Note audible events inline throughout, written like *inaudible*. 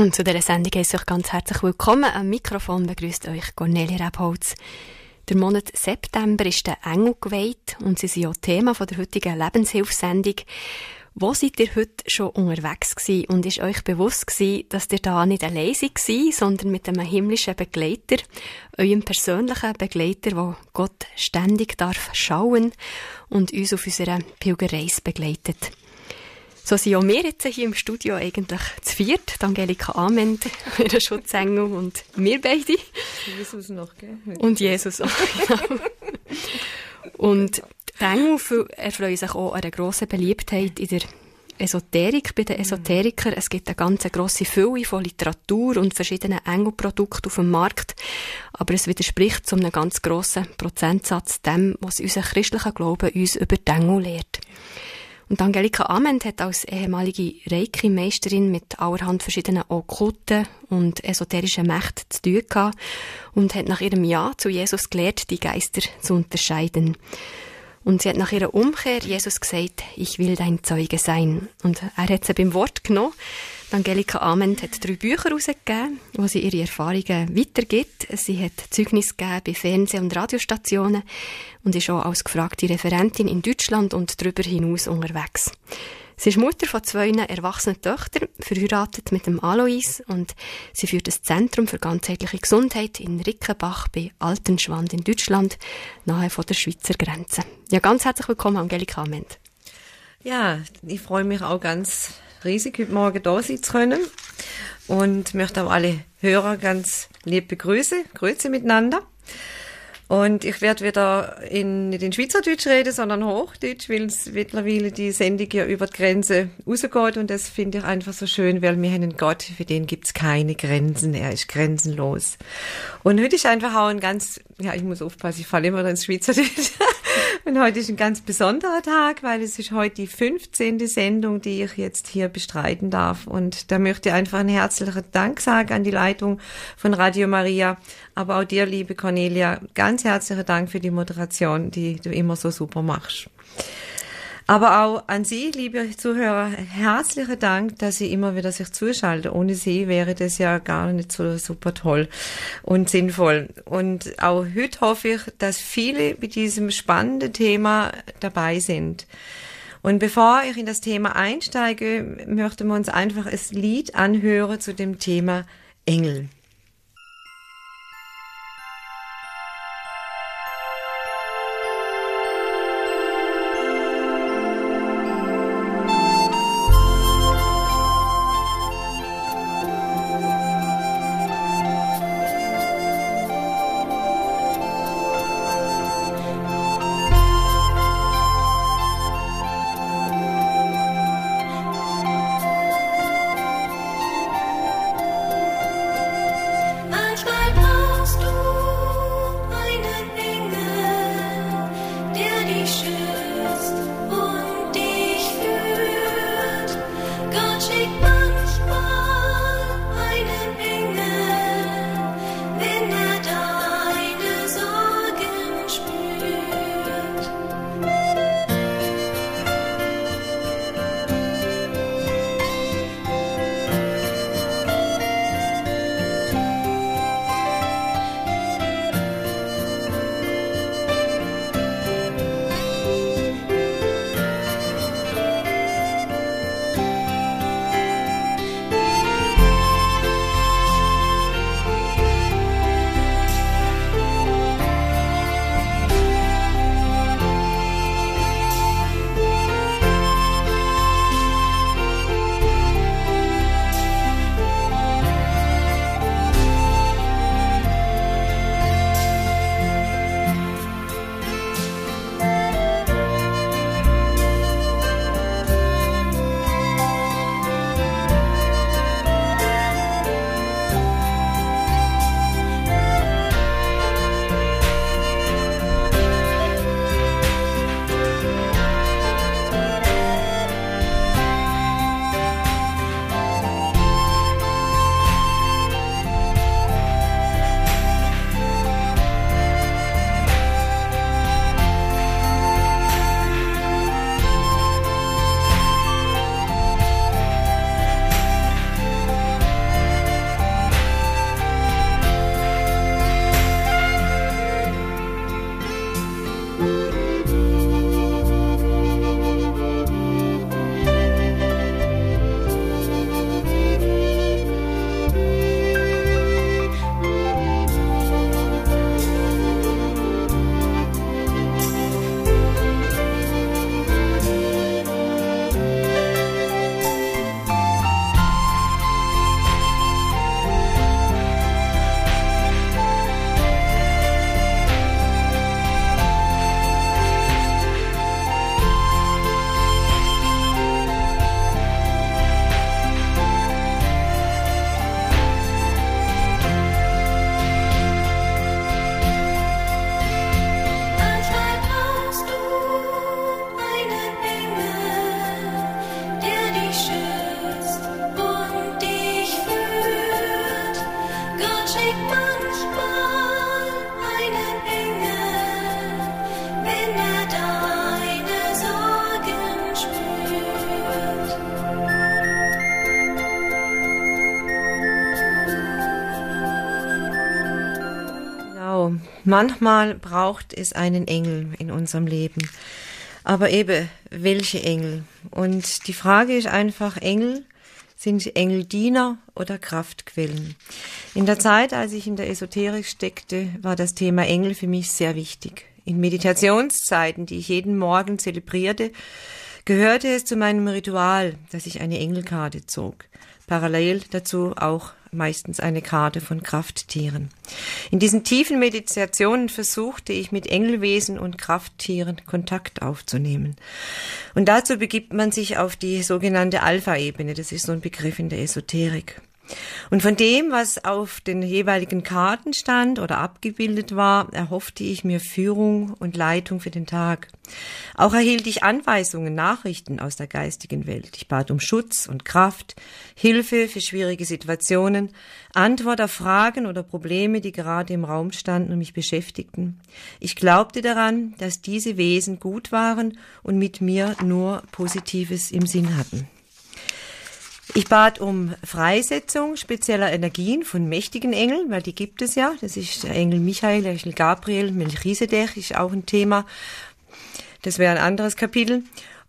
Und zu dieser Sendung heiße ich euch ganz herzlich willkommen. Am Mikrofon begrüßt euch Cornelia Rebholz. Der Monat September ist der Engel geweiht und sie sind ja Thema der heutigen Lebenshilfsendung. Wo seid ihr heute schon unterwegs gewesen und ist euch bewusst gewesen, dass ihr da nicht allein seid, sondern mit einem himmlischen Begleiter, eurem persönlichen Begleiter, wo Gott ständig darf schauen und uns auf unserer Pilgerreise begleitet? So sind auch wir jetzt hier im Studio eigentlich zu viert. Angelika Amend, *laughs* ihre Schutzengel und wir beide. Jesus noch, gell? Und Jesus auch, *laughs* genau. Und die Engel erfreuen sich auch einer grossen Beliebtheit in der Esoterik, bei den Esoterikern. Es gibt eine ganz grosse Fülle von Literatur und verschiedenen Engelprodukten auf dem Markt. Aber es widerspricht zu einem ganz grossen Prozentsatz dem, was unser christlicher Glaube uns über die Engel lehrt. Und Angelika Ament hat als ehemalige Reiki-Meisterin mit allerhand verschiedenen okkulten und esoterischen Mächten zu tun gehabt und hat nach ihrem Ja zu Jesus gelehrt, die Geister zu unterscheiden. Und sie hat nach ihrer Umkehr Jesus gesagt, ich will dein Zeuge sein. Und er hat sie beim Wort genommen Angelika Ament hat drei Bücher herausgegeben, wo sie ihre Erfahrungen weitergibt. Sie hat Zeugnis gegeben bei Fernseh- und Radiostationen und ist auch als gefragte Referentin in Deutschland und darüber hinaus unterwegs. Sie ist Mutter von zwei erwachsenen Töchtern, verheiratet mit dem Alois und sie führt das Zentrum für ganzheitliche Gesundheit in Rickenbach bei Altenschwand in Deutschland, nahe von der Schweizer Grenze. Ja, ganz herzlich willkommen, Angelika Ament. Ja, ich freue mich auch ganz riesig, heute Morgen da sein zu können. Und möchte auch alle Hörer ganz lieb begrüßen. Grüße miteinander. Und ich werde wieder in, nicht in Schweizerdeutsch reden, sondern Hochdeutsch, weil es mittlerweile die Sendung ja über die Grenze rausgeht. Und das finde ich einfach so schön, weil wir haben einen Gott, für den gibt es keine Grenzen. Er ist grenzenlos. Und heute ist einfach auch ein ganz, ja, ich muss aufpassen, ich falle immer ins Schweizerdeutsch. *laughs* Und heute ist ein ganz besonderer Tag, weil es ist heute die 15. Sendung, die ich jetzt hier bestreiten darf. Und da möchte ich einfach einen herzlichen Dank sagen an die Leitung von Radio Maria, aber auch dir, liebe Cornelia, ganz herzlichen Dank für die Moderation, die du immer so super machst. Aber auch an Sie, liebe Zuhörer, herzlichen Dank, dass Sie immer wieder sich zuschalten. Ohne Sie wäre das ja gar nicht so super toll und sinnvoll. Und auch heute hoffe ich, dass viele mit diesem spannenden Thema dabei sind. Und bevor ich in das Thema einsteige, möchten wir uns einfach ein Lied anhören zu dem Thema Engel. Manchmal braucht es einen Engel in unserem Leben. Aber eben, welche Engel? Und die Frage ist einfach, Engel, sind Engel Diener oder Kraftquellen? In der Zeit, als ich in der Esoterik steckte, war das Thema Engel für mich sehr wichtig. In Meditationszeiten, die ich jeden Morgen zelebrierte, gehörte es zu meinem Ritual, dass ich eine Engelkarte zog. Parallel dazu auch meistens eine Karte von Krafttieren. In diesen tiefen Meditationen versuchte ich mit Engelwesen und Krafttieren Kontakt aufzunehmen. Und dazu begibt man sich auf die sogenannte Alpha-Ebene. Das ist so ein Begriff in der Esoterik. Und von dem, was auf den jeweiligen Karten stand oder abgebildet war, erhoffte ich mir Führung und Leitung für den Tag. Auch erhielt ich Anweisungen, Nachrichten aus der geistigen Welt. Ich bat um Schutz und Kraft, Hilfe für schwierige Situationen, Antwort auf Fragen oder Probleme, die gerade im Raum standen und mich beschäftigten. Ich glaubte daran, dass diese Wesen gut waren und mit mir nur Positives im Sinn hatten. Ich bat um Freisetzung spezieller Energien von mächtigen Engeln, weil die gibt es ja. Das ist der Engel Michael, der Engel Gabriel, Melchisedech ist auch ein Thema. Das wäre ein anderes Kapitel.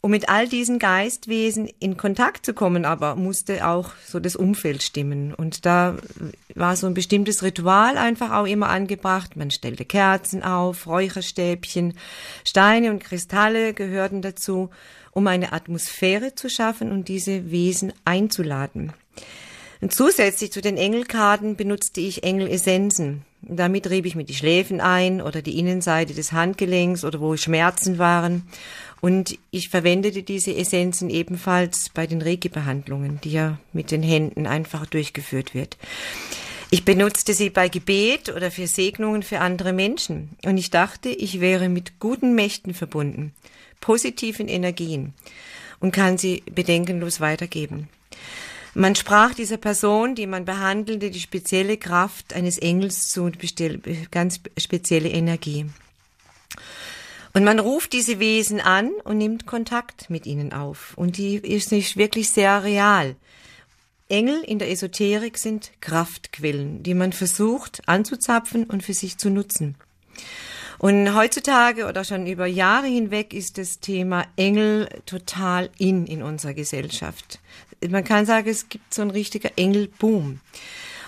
Um mit all diesen Geistwesen in Kontakt zu kommen, aber musste auch so das Umfeld stimmen. Und da war so ein bestimmtes Ritual einfach auch immer angebracht. Man stellte Kerzen auf, Räucherstäbchen, Steine und Kristalle gehörten dazu um eine Atmosphäre zu schaffen und diese Wesen einzuladen. Und zusätzlich zu den Engelkarten benutzte ich Engelessenzen. Damit rieb ich mir die Schläfen ein oder die Innenseite des Handgelenks oder wo Schmerzen waren. Und ich verwendete diese Essenzen ebenfalls bei den Reiki-Behandlungen, die ja mit den Händen einfach durchgeführt wird. Ich benutzte sie bei Gebet oder für Segnungen für andere Menschen. Und ich dachte, ich wäre mit guten Mächten verbunden positiven Energien und kann sie bedenkenlos weitergeben. Man sprach dieser Person, die man behandelte, die spezielle Kraft eines Engels zu, ganz spezielle Energie. Und man ruft diese Wesen an und nimmt Kontakt mit ihnen auf. Und die ist nicht wirklich sehr real. Engel in der Esoterik sind Kraftquellen, die man versucht anzuzapfen und für sich zu nutzen. Und heutzutage oder schon über Jahre hinweg ist das Thema Engel total in in unserer Gesellschaft. Man kann sagen, es gibt so ein richtiger Engelboom.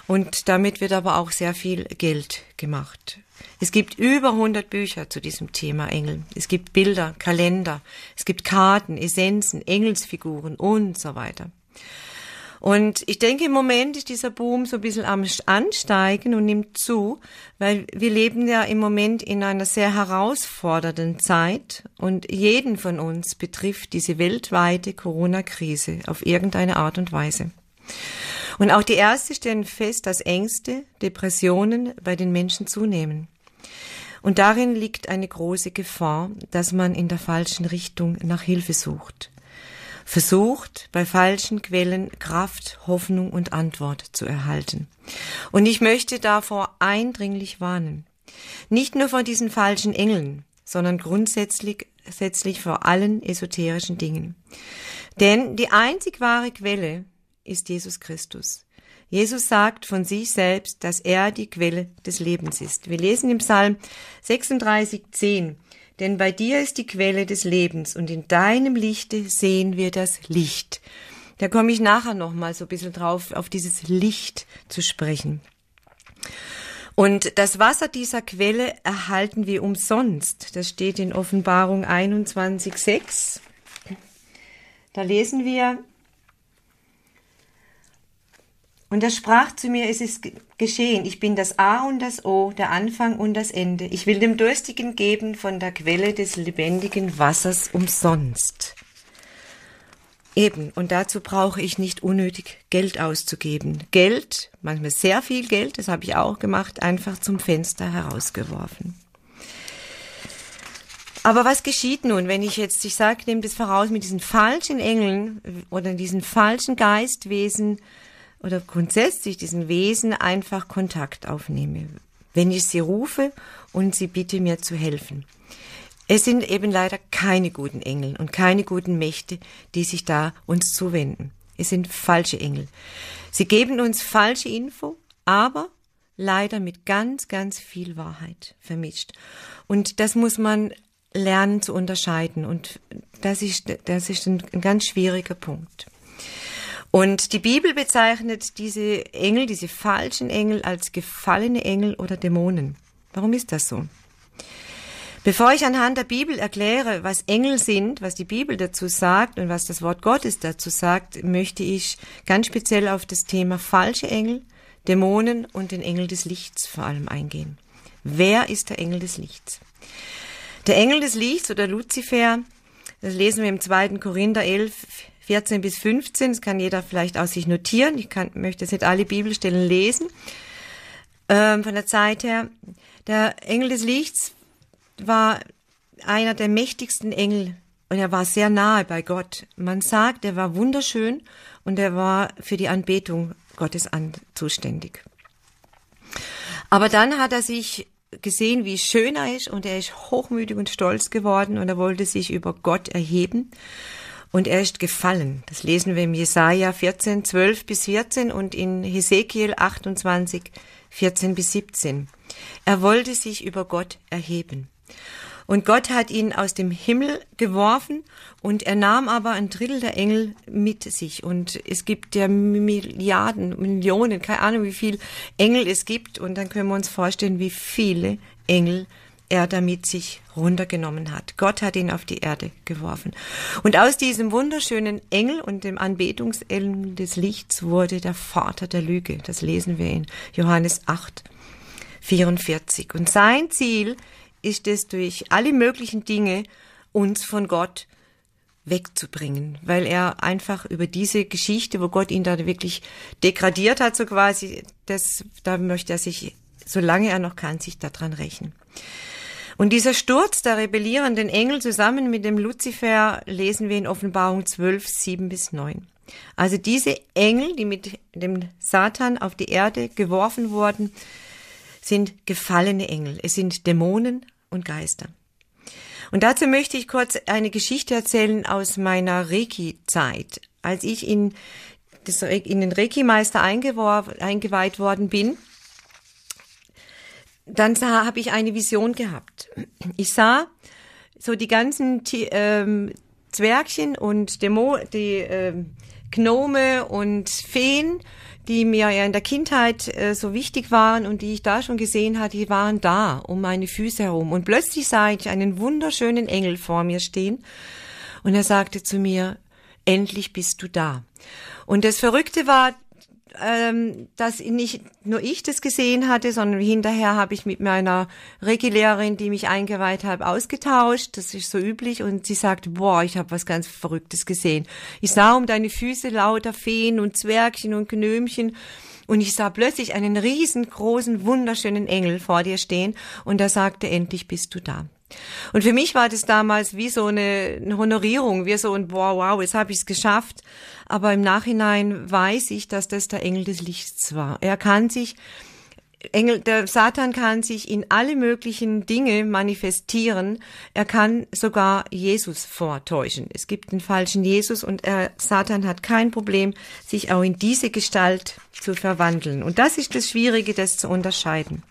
Und damit wird aber auch sehr viel Geld gemacht. Es gibt über 100 Bücher zu diesem Thema Engel. Es gibt Bilder, Kalender, es gibt Karten, Essenzen, Engelsfiguren und so weiter. Und ich denke, im Moment ist dieser Boom so ein bisschen am Ansteigen und nimmt zu, weil wir leben ja im Moment in einer sehr herausfordernden Zeit und jeden von uns betrifft diese weltweite Corona-Krise auf irgendeine Art und Weise. Und auch die Ärzte stellen fest, dass Ängste, Depressionen bei den Menschen zunehmen. Und darin liegt eine große Gefahr, dass man in der falschen Richtung nach Hilfe sucht versucht, bei falschen Quellen Kraft, Hoffnung und Antwort zu erhalten. Und ich möchte davor eindringlich warnen. Nicht nur vor diesen falschen Engeln, sondern grundsätzlich grundsätzlich vor allen esoterischen Dingen. Denn die einzig wahre Quelle ist Jesus Christus. Jesus sagt von sich selbst, dass er die Quelle des Lebens ist. Wir lesen im Psalm 36, 10 denn bei dir ist die Quelle des Lebens und in deinem Lichte sehen wir das Licht. Da komme ich nachher noch mal so ein bisschen drauf, auf dieses Licht zu sprechen. Und das Wasser dieser Quelle erhalten wir umsonst. Das steht in Offenbarung 21.6. Da lesen wir, und er sprach zu mir, es ist geschehen, ich bin das A und das O, der Anfang und das Ende. Ich will dem Durstigen geben von der Quelle des lebendigen Wassers umsonst. Eben, und dazu brauche ich nicht unnötig Geld auszugeben. Geld, manchmal sehr viel Geld, das habe ich auch gemacht, einfach zum Fenster herausgeworfen. Aber was geschieht nun, wenn ich jetzt, ich sage, nehme das voraus, mit diesen falschen Engeln oder diesen falschen Geistwesen oder grundsätzlich diesen Wesen einfach Kontakt aufnehme, wenn ich sie rufe und sie bitte mir zu helfen. Es sind eben leider keine guten Engel und keine guten Mächte, die sich da uns zuwenden. Es sind falsche Engel. Sie geben uns falsche Info, aber leider mit ganz, ganz viel Wahrheit vermischt. Und das muss man lernen zu unterscheiden. Und das ist, das ist ein, ganz schwieriger Punkt. Und die Bibel bezeichnet diese Engel, diese falschen Engel als gefallene Engel oder Dämonen. Warum ist das so? Bevor ich anhand der Bibel erkläre, was Engel sind, was die Bibel dazu sagt und was das Wort Gottes dazu sagt, möchte ich ganz speziell auf das Thema falsche Engel, Dämonen und den Engel des Lichts vor allem eingehen. Wer ist der Engel des Lichts? Der Engel des Lichts oder Luzifer, das lesen wir im 2. Korinther 11, 14 bis 15, das kann jeder vielleicht aus sich notieren. Ich kann, möchte jetzt nicht alle Bibelstellen lesen. Ähm, von der Zeit her. Der Engel des Lichts war einer der mächtigsten Engel und er war sehr nahe bei Gott. Man sagt, er war wunderschön und er war für die Anbetung Gottes an, zuständig. Aber dann hat er sich gesehen, wie schön er ist und er ist hochmütig und stolz geworden und er wollte sich über Gott erheben und er ist gefallen. Das lesen wir im Jesaja 14, 12 bis 14 und in Hesekiel 28, 14 bis 17. Er wollte sich über Gott erheben. Und Gott hat ihn aus dem Himmel geworfen und er nahm aber ein Drittel der Engel mit sich. Und es gibt ja Milliarden, Millionen, keine Ahnung, wie viel Engel es gibt. Und dann können wir uns vorstellen, wie viele Engel er damit sich runtergenommen hat. Gott hat ihn auf die Erde geworfen. Und aus diesem wunderschönen Engel und dem Anbetungsengel des Lichts wurde der Vater der Lüge. Das lesen wir in Johannes 8, 44. Und sein Ziel ist es, durch alle möglichen Dinge uns von Gott wegzubringen, weil er einfach über diese Geschichte, wo Gott ihn da wirklich degradiert hat, so quasi, das, da möchte er sich, solange er noch kann, sich daran rächen. Und dieser Sturz der rebellierenden Engel zusammen mit dem Luzifer lesen wir in Offenbarung 12, 7 bis 9. Also diese Engel, die mit dem Satan auf die Erde geworfen wurden, sind gefallene Engel. Es sind Dämonen und Geister. Und dazu möchte ich kurz eine Geschichte erzählen aus meiner Reiki-Zeit. Als ich in, das, in den Reiki-Meister eingeweiht worden bin, dann habe ich eine Vision gehabt. Ich sah so die ganzen ähm, Zwergchen und Demo, die ähm, Gnome und Feen die mir ja in der Kindheit äh, so wichtig waren und die ich da schon gesehen hatte, die waren da um meine Füße herum. Und plötzlich sah ich einen wunderschönen Engel vor mir stehen und er sagte zu mir, endlich bist du da. Und das Verrückte war, ähm, dass nicht nur ich das gesehen hatte, sondern hinterher habe ich mit meiner Regelehrerin, die mich eingeweiht hat, ausgetauscht. Das ist so üblich. Und sie sagte, boah, ich habe was ganz Verrücktes gesehen. Ich sah um deine Füße lauter Feen und Zwergchen und Gnömchen. Und ich sah plötzlich einen riesengroßen, wunderschönen Engel vor dir stehen. Und er sagte, endlich bist du da. Und für mich war das damals wie so eine, eine Honorierung, wie so ein wow, wow, jetzt habe ich es geschafft. Aber im Nachhinein weiß ich, dass das der Engel des Lichts war. Er kann sich Engel, der Satan kann sich in alle möglichen Dinge manifestieren. Er kann sogar Jesus vortäuschen. Es gibt den falschen Jesus und er, Satan hat kein Problem, sich auch in diese Gestalt zu verwandeln. Und das ist das Schwierige, das zu unterscheiden.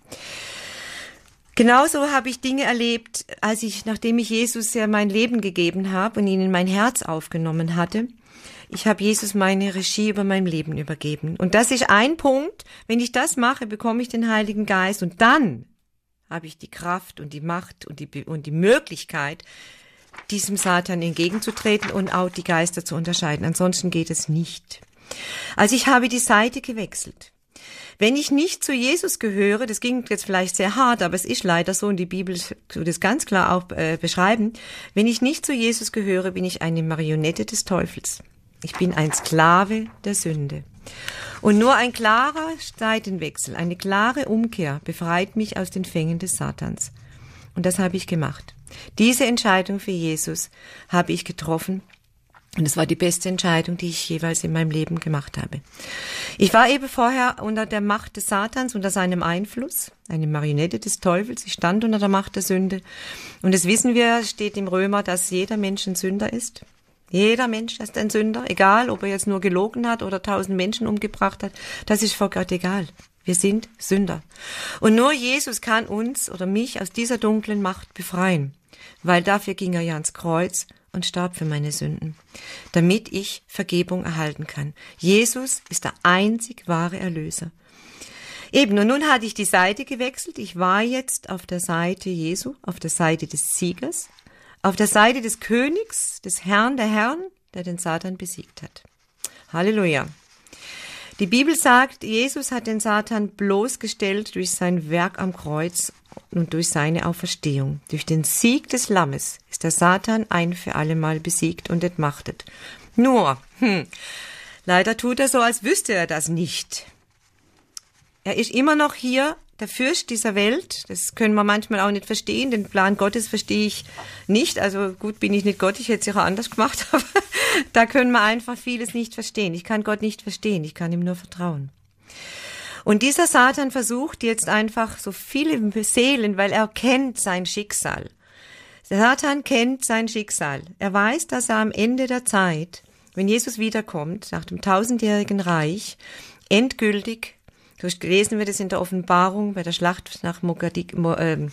Genauso habe ich Dinge erlebt, als ich, nachdem ich Jesus ja mein Leben gegeben habe und ihn in mein Herz aufgenommen hatte. Ich habe Jesus meine Regie über mein Leben übergeben. Und das ist ein Punkt. Wenn ich das mache, bekomme ich den Heiligen Geist und dann habe ich die Kraft und die Macht und die, und die Möglichkeit, diesem Satan entgegenzutreten und auch die Geister zu unterscheiden. Ansonsten geht es nicht. Also ich habe die Seite gewechselt. Wenn ich nicht zu Jesus gehöre, das ging jetzt vielleicht sehr hart, aber es ist leider so und die Bibel tut es ganz klar auch äh, beschreiben. Wenn ich nicht zu Jesus gehöre, bin ich eine Marionette des Teufels. Ich bin ein Sklave der Sünde. Und nur ein klarer Seitenwechsel, eine klare Umkehr befreit mich aus den Fängen des Satans. Und das habe ich gemacht. Diese Entscheidung für Jesus habe ich getroffen Und es war die beste Entscheidung, die ich jeweils in meinem Leben gemacht habe. Ich war eben vorher unter der Macht des Satans, unter seinem Einfluss, eine Marionette des Teufels. Ich stand unter der Macht der Sünde. Und das wissen wir, steht im Römer, dass jeder Mensch ein Sünder ist. Jeder Mensch ist ein Sünder, egal ob er jetzt nur gelogen hat oder tausend Menschen umgebracht hat. Das ist vor Gott egal. Wir sind Sünder. Und nur Jesus kann uns oder mich aus dieser dunklen Macht befreien, weil dafür ging er ja ans Kreuz und starb für meine Sünden, damit ich Vergebung erhalten kann. Jesus ist der einzig wahre Erlöser. Eben, und nun hatte ich die Seite gewechselt. Ich war jetzt auf der Seite Jesu, auf der Seite des Siegers, auf der Seite des Königs, des Herrn der Herren, der den Satan besiegt hat. Halleluja. Die Bibel sagt, Jesus hat den Satan bloßgestellt durch sein Werk am Kreuz und durch seine Auferstehung. Durch den Sieg des Lammes ist der Satan ein für allemal besiegt und entmachtet. Nur, hm, leider tut er so, als wüsste er das nicht. Er ist immer noch hier der Fürst dieser Welt. Das können wir manchmal auch nicht verstehen. Den Plan Gottes verstehe ich nicht. Also gut bin ich nicht Gott, ich hätte es auch anders gemacht, *laughs* aber da können wir einfach vieles nicht verstehen. Ich kann Gott nicht verstehen, ich kann ihm nur vertrauen. Und dieser Satan versucht jetzt einfach so viele Seelen, weil er kennt sein Schicksal. Der Satan kennt sein Schicksal. Er weiß, dass er am Ende der Zeit, wenn Jesus wiederkommt, nach dem tausendjährigen Reich, endgültig Du hast gelesen wir das in der Offenbarung bei der Schlacht nach ähm,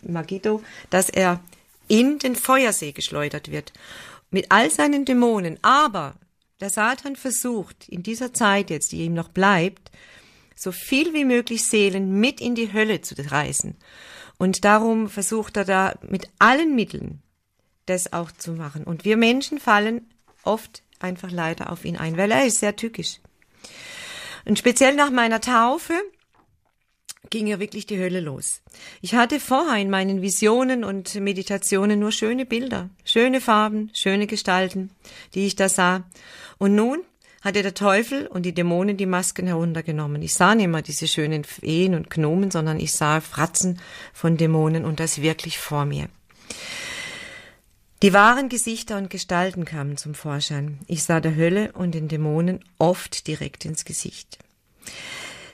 Megiddo, dass er in den Feuersee geschleudert wird. Mit all seinen Dämonen. Aber der Satan versucht in dieser Zeit jetzt, die ihm noch bleibt, so viel wie möglich Seelen mit in die Hölle zu reißen. Und darum versucht er da mit allen Mitteln das auch zu machen. Und wir Menschen fallen oft einfach leider auf ihn ein, weil er ist sehr tückisch. Und speziell nach meiner Taufe ging ja wirklich die Hölle los. Ich hatte vorher in meinen Visionen und Meditationen nur schöne Bilder, schöne Farben, schöne Gestalten, die ich da sah. Und nun hatte der Teufel und die Dämonen die Masken heruntergenommen. Ich sah nicht mehr diese schönen Feen und Gnomen, sondern ich sah Fratzen von Dämonen und das wirklich vor mir. Die wahren Gesichter und Gestalten kamen zum Vorschein. Ich sah der Hölle und den Dämonen oft direkt ins Gesicht.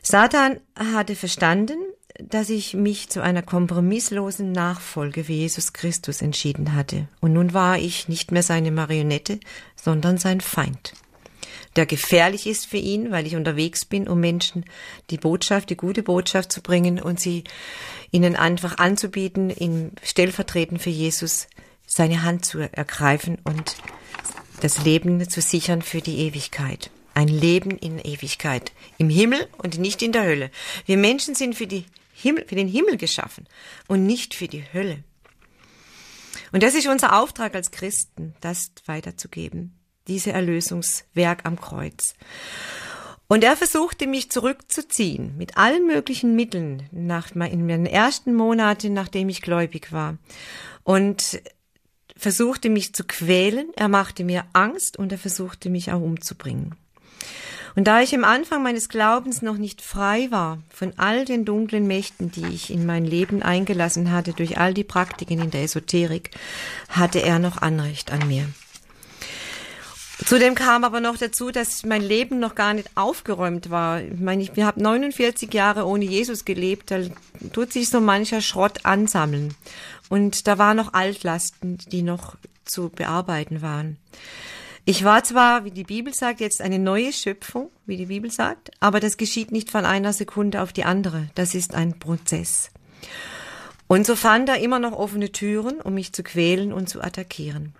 Satan hatte verstanden, dass ich mich zu einer kompromisslosen Nachfolge wie Jesus Christus entschieden hatte. Und nun war ich nicht mehr seine Marionette, sondern sein Feind, der gefährlich ist für ihn, weil ich unterwegs bin, um Menschen die Botschaft, die gute Botschaft zu bringen und sie ihnen einfach anzubieten, in stellvertretend für Jesus seine Hand zu ergreifen und das Leben zu sichern für die Ewigkeit. Ein Leben in Ewigkeit. Im Himmel und nicht in der Hölle. Wir Menschen sind für, Himmel, für den Himmel geschaffen und nicht für die Hölle. Und das ist unser Auftrag als Christen, das weiterzugeben. Diese Erlösungswerk am Kreuz. Und er versuchte mich zurückzuziehen mit allen möglichen Mitteln nach, in meinen ersten Monaten, nachdem ich gläubig war. Und versuchte mich zu quälen, er machte mir Angst und er versuchte mich auch umzubringen. Und da ich im Anfang meines Glaubens noch nicht frei war von all den dunklen Mächten, die ich in mein Leben eingelassen hatte durch all die Praktiken in der Esoterik, hatte er noch Anrecht an mir. Zudem kam aber noch dazu, dass mein Leben noch gar nicht aufgeräumt war. Ich meine, ich habe 49 Jahre ohne Jesus gelebt, da tut sich so mancher Schrott ansammeln. Und da waren noch Altlasten, die noch zu bearbeiten waren. Ich war zwar, wie die Bibel sagt, jetzt eine neue Schöpfung, wie die Bibel sagt, aber das geschieht nicht von einer Sekunde auf die andere. Das ist ein Prozess. Und so fand er immer noch offene Türen, um mich zu quälen und zu attackieren.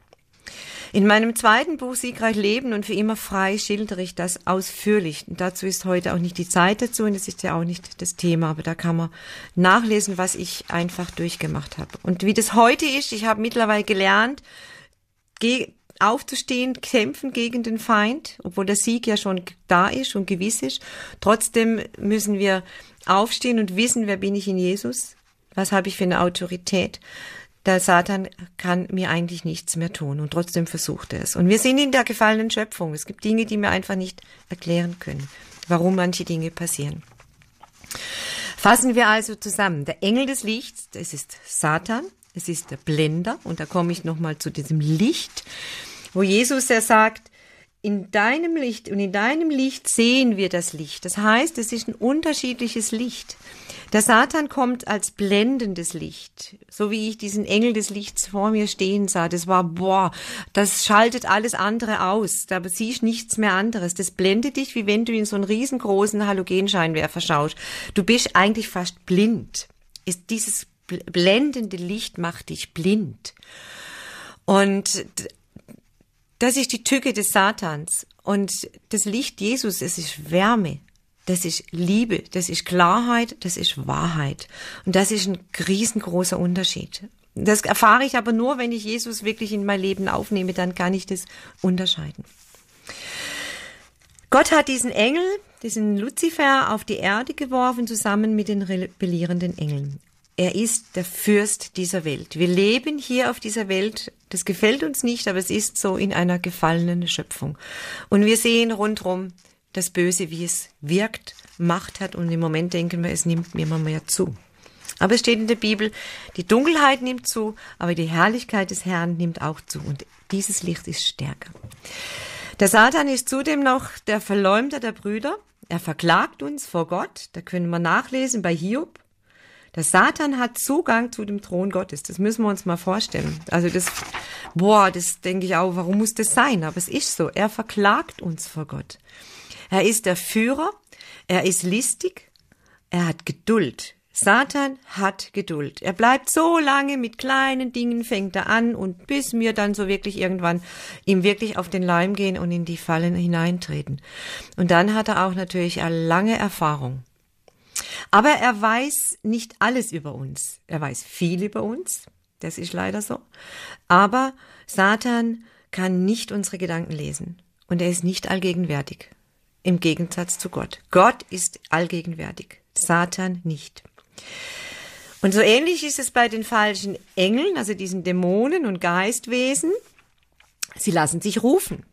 In meinem zweiten Buch Siegreich Leben und für immer frei schildere ich das ausführlich. Und dazu ist heute auch nicht die Zeit dazu und es ist ja auch nicht das Thema, aber da kann man nachlesen, was ich einfach durchgemacht habe. Und wie das heute ist, ich habe mittlerweile gelernt, aufzustehen, kämpfen gegen den Feind, obwohl der Sieg ja schon da ist und gewiss ist. Trotzdem müssen wir aufstehen und wissen, wer bin ich in Jesus? Was habe ich für eine Autorität? Der Satan kann mir eigentlich nichts mehr tun und trotzdem versucht er es. Und wir sind in der gefallenen Schöpfung. Es gibt Dinge, die wir einfach nicht erklären können, warum manche Dinge passieren. Fassen wir also zusammen. Der Engel des Lichts, das ist Satan, es ist der Blender und da komme ich nochmal zu diesem Licht. wo Jesus ja sagt, in deinem Licht und in deinem Licht sehen wir das Licht. Das heißt, es ist ein unterschiedliches Licht. Der Satan kommt als blendendes Licht, so wie ich diesen Engel des Lichts vor mir stehen sah. Das war, boah, das schaltet alles andere aus. Da siehst nichts mehr anderes. Das blendet dich, wie wenn du in so einen riesengroßen Halogenscheinwerfer schaust. Du bist eigentlich fast blind. Ist dieses blendende Licht macht dich blind. Und das ist die Tücke des Satans. Und das Licht Jesus, es ist Wärme. Das ist Liebe, das ist Klarheit, das ist Wahrheit. Und das ist ein riesengroßer Unterschied. Das erfahre ich aber nur, wenn ich Jesus wirklich in mein Leben aufnehme, dann kann ich das unterscheiden. Gott hat diesen Engel, diesen Luzifer, auf die Erde geworfen, zusammen mit den rebellierenden Engeln. Er ist der Fürst dieser Welt. Wir leben hier auf dieser Welt. Das gefällt uns nicht, aber es ist so in einer gefallenen Schöpfung. Und wir sehen rundherum das Böse, wie es wirkt, Macht hat und im Moment denken wir, es nimmt mir immer mehr zu. Aber es steht in der Bibel, die Dunkelheit nimmt zu, aber die Herrlichkeit des Herrn nimmt auch zu und dieses Licht ist stärker. Der Satan ist zudem noch der Verleumder der Brüder. Er verklagt uns vor Gott. Da können wir nachlesen bei Hiob. Der Satan hat Zugang zu dem Thron Gottes. Das müssen wir uns mal vorstellen. Also das, boah, das denke ich auch, warum muss das sein? Aber es ist so. Er verklagt uns vor Gott. Er ist der Führer, er ist listig, er hat Geduld. Satan hat Geduld. Er bleibt so lange mit kleinen Dingen, fängt er an und bis wir dann so wirklich irgendwann ihm wirklich auf den Leim gehen und in die Fallen hineintreten. Und dann hat er auch natürlich eine lange Erfahrung. Aber er weiß nicht alles über uns. Er weiß viel über uns. Das ist leider so. Aber Satan kann nicht unsere Gedanken lesen. Und er ist nicht allgegenwärtig im Gegensatz zu Gott. Gott ist allgegenwärtig, Satan nicht. Und so ähnlich ist es bei den falschen Engeln, also diesen Dämonen und Geistwesen. Sie lassen sich rufen.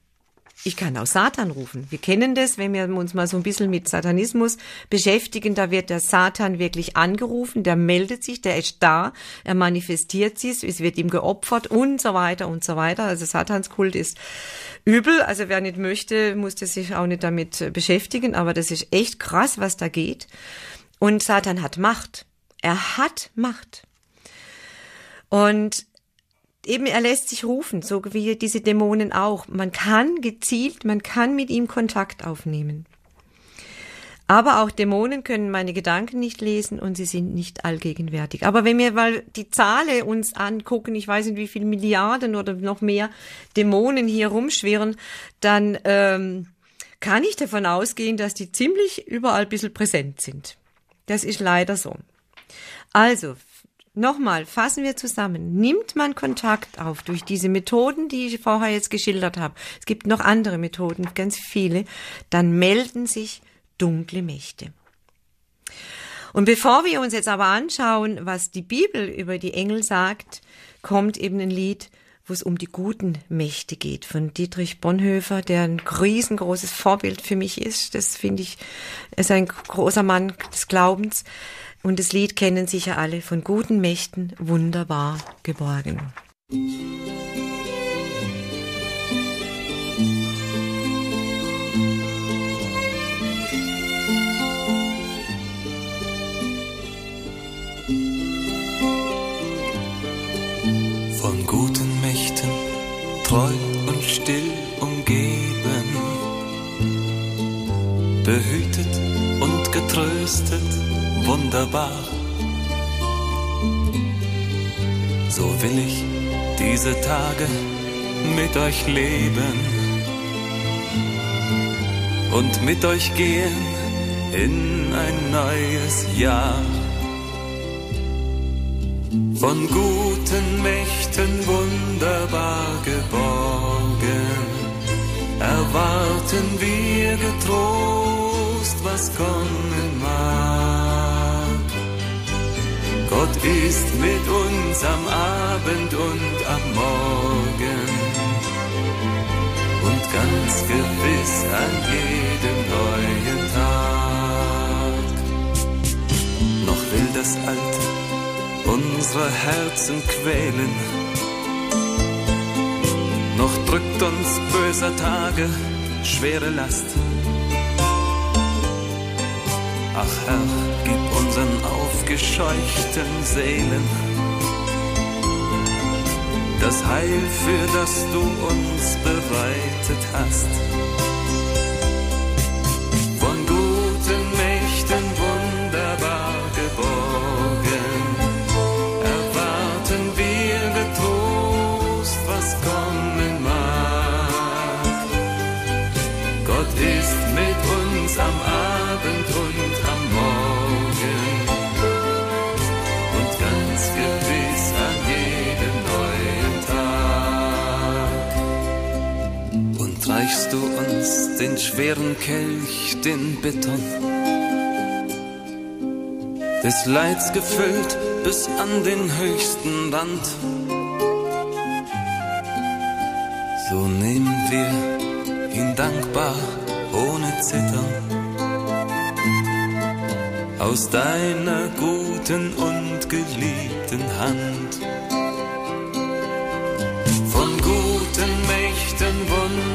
Ich kann auch Satan rufen. Wir kennen das, wenn wir uns mal so ein bisschen mit Satanismus beschäftigen, da wird der Satan wirklich angerufen, der meldet sich, der ist da, er manifestiert sich, es wird ihm geopfert und so weiter und so weiter. Also Satanskult ist übel, also wer nicht möchte, muss sich auch nicht damit beschäftigen, aber das ist echt krass, was da geht. Und Satan hat Macht. Er hat Macht. Und eben er lässt sich rufen, so wie diese Dämonen auch. Man kann gezielt, man kann mit ihm Kontakt aufnehmen. Aber auch Dämonen können meine Gedanken nicht lesen und sie sind nicht allgegenwärtig. Aber wenn wir mal die Zahlen uns angucken, ich weiß nicht, wie viele Milliarden oder noch mehr Dämonen hier rumschwirren, dann ähm, kann ich davon ausgehen, dass die ziemlich überall ein bisschen präsent sind. Das ist leider so. Also, Nochmal, fassen wir zusammen. Nimmt man Kontakt auf durch diese Methoden, die ich vorher jetzt geschildert habe, es gibt noch andere Methoden, ganz viele, dann melden sich dunkle Mächte. Und bevor wir uns jetzt aber anschauen, was die Bibel über die Engel sagt, kommt eben ein Lied, wo es um die guten Mächte geht, von Dietrich Bonhoeffer, der ein riesengroßes Vorbild für mich ist. Das finde ich, ist ein großer Mann des Glaubens. Und das Lied kennen sicher alle von guten Mächten wunderbar geborgen. Von guten Mächten treu und still umgeben, behütet und getröstet wunderbar. So will ich diese Tage mit euch leben und mit euch gehen in ein neues Jahr. Von guten Mächten wunderbar geborgen, erwarten wir getrost, was kommen mag. Gott ist mit uns am Abend und am Morgen und ganz gewiss an jedem neuen Tag. Noch will das Alte unsere Herzen quälen, noch drückt uns böser Tage schwere Last. Ach Herr, gib unseren aufgescheuchten Seelen das Heil, für das du uns bereitet hast. Von guten Mächten wunderbar geborgen, erwarten wir getrost, was kommen mag. Gott ist mit uns am Abend und Reichst du uns den schweren Kelch, den bittern, des Leids gefüllt bis an den höchsten Rand. So nehmen wir ihn dankbar ohne Zittern aus deiner guten und geliebten Hand. Von guten Mächten wunderbar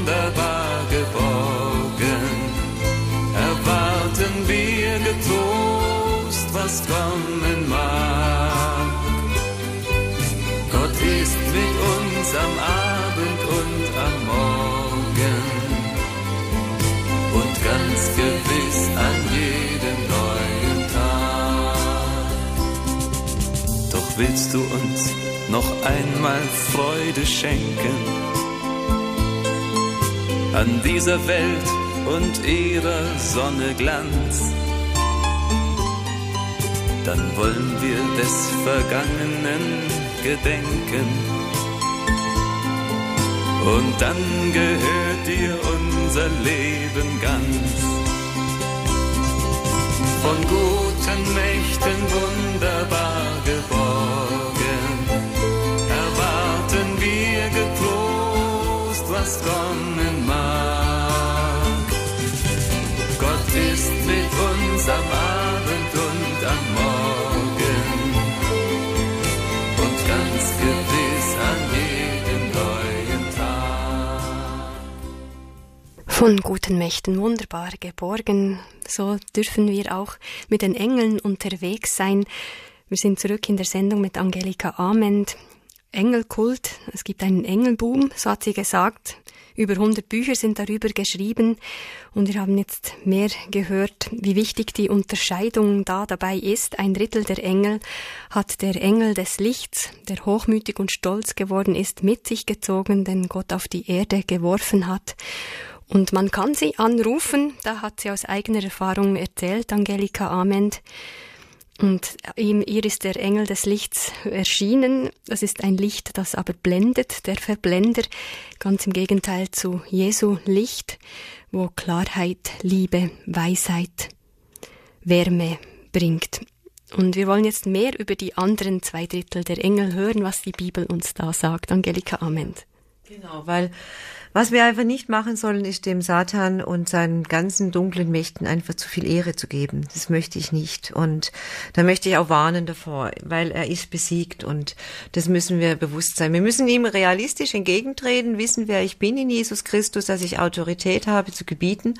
willst du uns noch einmal Freude schenken an dieser Welt und ihrer Sonne Glanz? Dann wollen wir des Vergangenen gedenken. Und dann gehört dir unser Leben ganz. Von guten Mächten wunderbar geborgen, was kommen mag. Gott ist mit uns am Abend und am Morgen und ganz gewiss an jedem neuen Tag. Von guten Mächten wunderbar geborgen. So dürfen wir auch mit den Engeln unterwegs sein. Wir sind zurück in der Sendung mit Angelika Ament. Engelkult, es gibt einen Engelboom, so hat sie gesagt. Über 100 Bücher sind darüber geschrieben und wir haben jetzt mehr gehört, wie wichtig die Unterscheidung da dabei ist. Ein Drittel der Engel hat der Engel des Lichts, der hochmütig und stolz geworden ist, mit sich gezogen, den Gott auf die Erde geworfen hat. Und man kann sie anrufen, da hat sie aus eigener Erfahrung erzählt, Angelika Ament. Und ihm, ihr ist der Engel des Lichts erschienen. Das ist ein Licht, das aber blendet, der Verblender, ganz im Gegenteil zu Jesu Licht, wo Klarheit, Liebe, Weisheit, Wärme bringt. Und wir wollen jetzt mehr über die anderen zwei Drittel der Engel hören, was die Bibel uns da sagt. Angelika Ament. Genau, weil was wir einfach nicht machen sollen, ist dem Satan und seinen ganzen dunklen Mächten einfach zu viel Ehre zu geben. Das möchte ich nicht. Und da möchte ich auch warnen davor, weil er ist besiegt und das müssen wir bewusst sein. Wir müssen ihm realistisch entgegentreten, wissen, wer ich bin in Jesus Christus, dass ich Autorität habe zu gebieten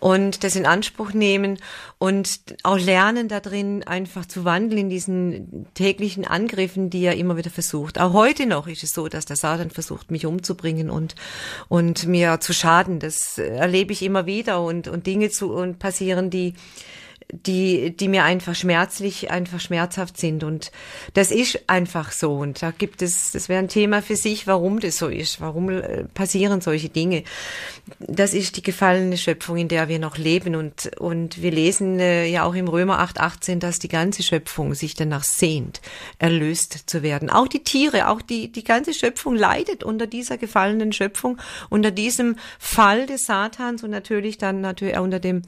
und das in Anspruch nehmen und auch lernen da drin einfach zu wandeln in diesen täglichen Angriffen, die er immer wieder versucht. Auch heute noch ist es so, dass der Satan versucht, mich umzubringen und und mir zu schaden. Das erlebe ich immer wieder und und Dinge zu und passieren, die die, die mir einfach schmerzlich, einfach schmerzhaft sind. Und das ist einfach so. Und da gibt es, das wäre ein Thema für sich, warum das so ist. Warum äh, passieren solche Dinge? Das ist die gefallene Schöpfung, in der wir noch leben. Und, und wir lesen äh, ja auch im Römer 8, 18, dass die ganze Schöpfung sich danach sehnt, erlöst zu werden. Auch die Tiere, auch die, die ganze Schöpfung leidet unter dieser gefallenen Schöpfung, unter diesem Fall des Satans und natürlich dann natürlich auch unter dem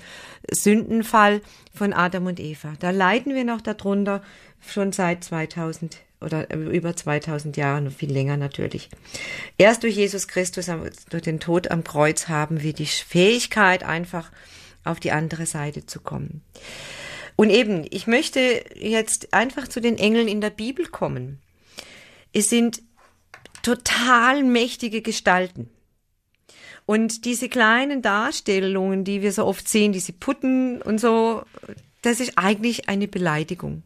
Sündenfall von Adam und Eva. Da leiden wir noch darunter schon seit 2000 oder über 2000 Jahren, viel länger natürlich. Erst durch Jesus Christus, durch den Tod am Kreuz haben wir die Fähigkeit, einfach auf die andere Seite zu kommen. Und eben, ich möchte jetzt einfach zu den Engeln in der Bibel kommen. Es sind total mächtige Gestalten. Und diese kleinen Darstellungen, die wir so oft sehen, diese Putten und so, das ist eigentlich eine Beleidigung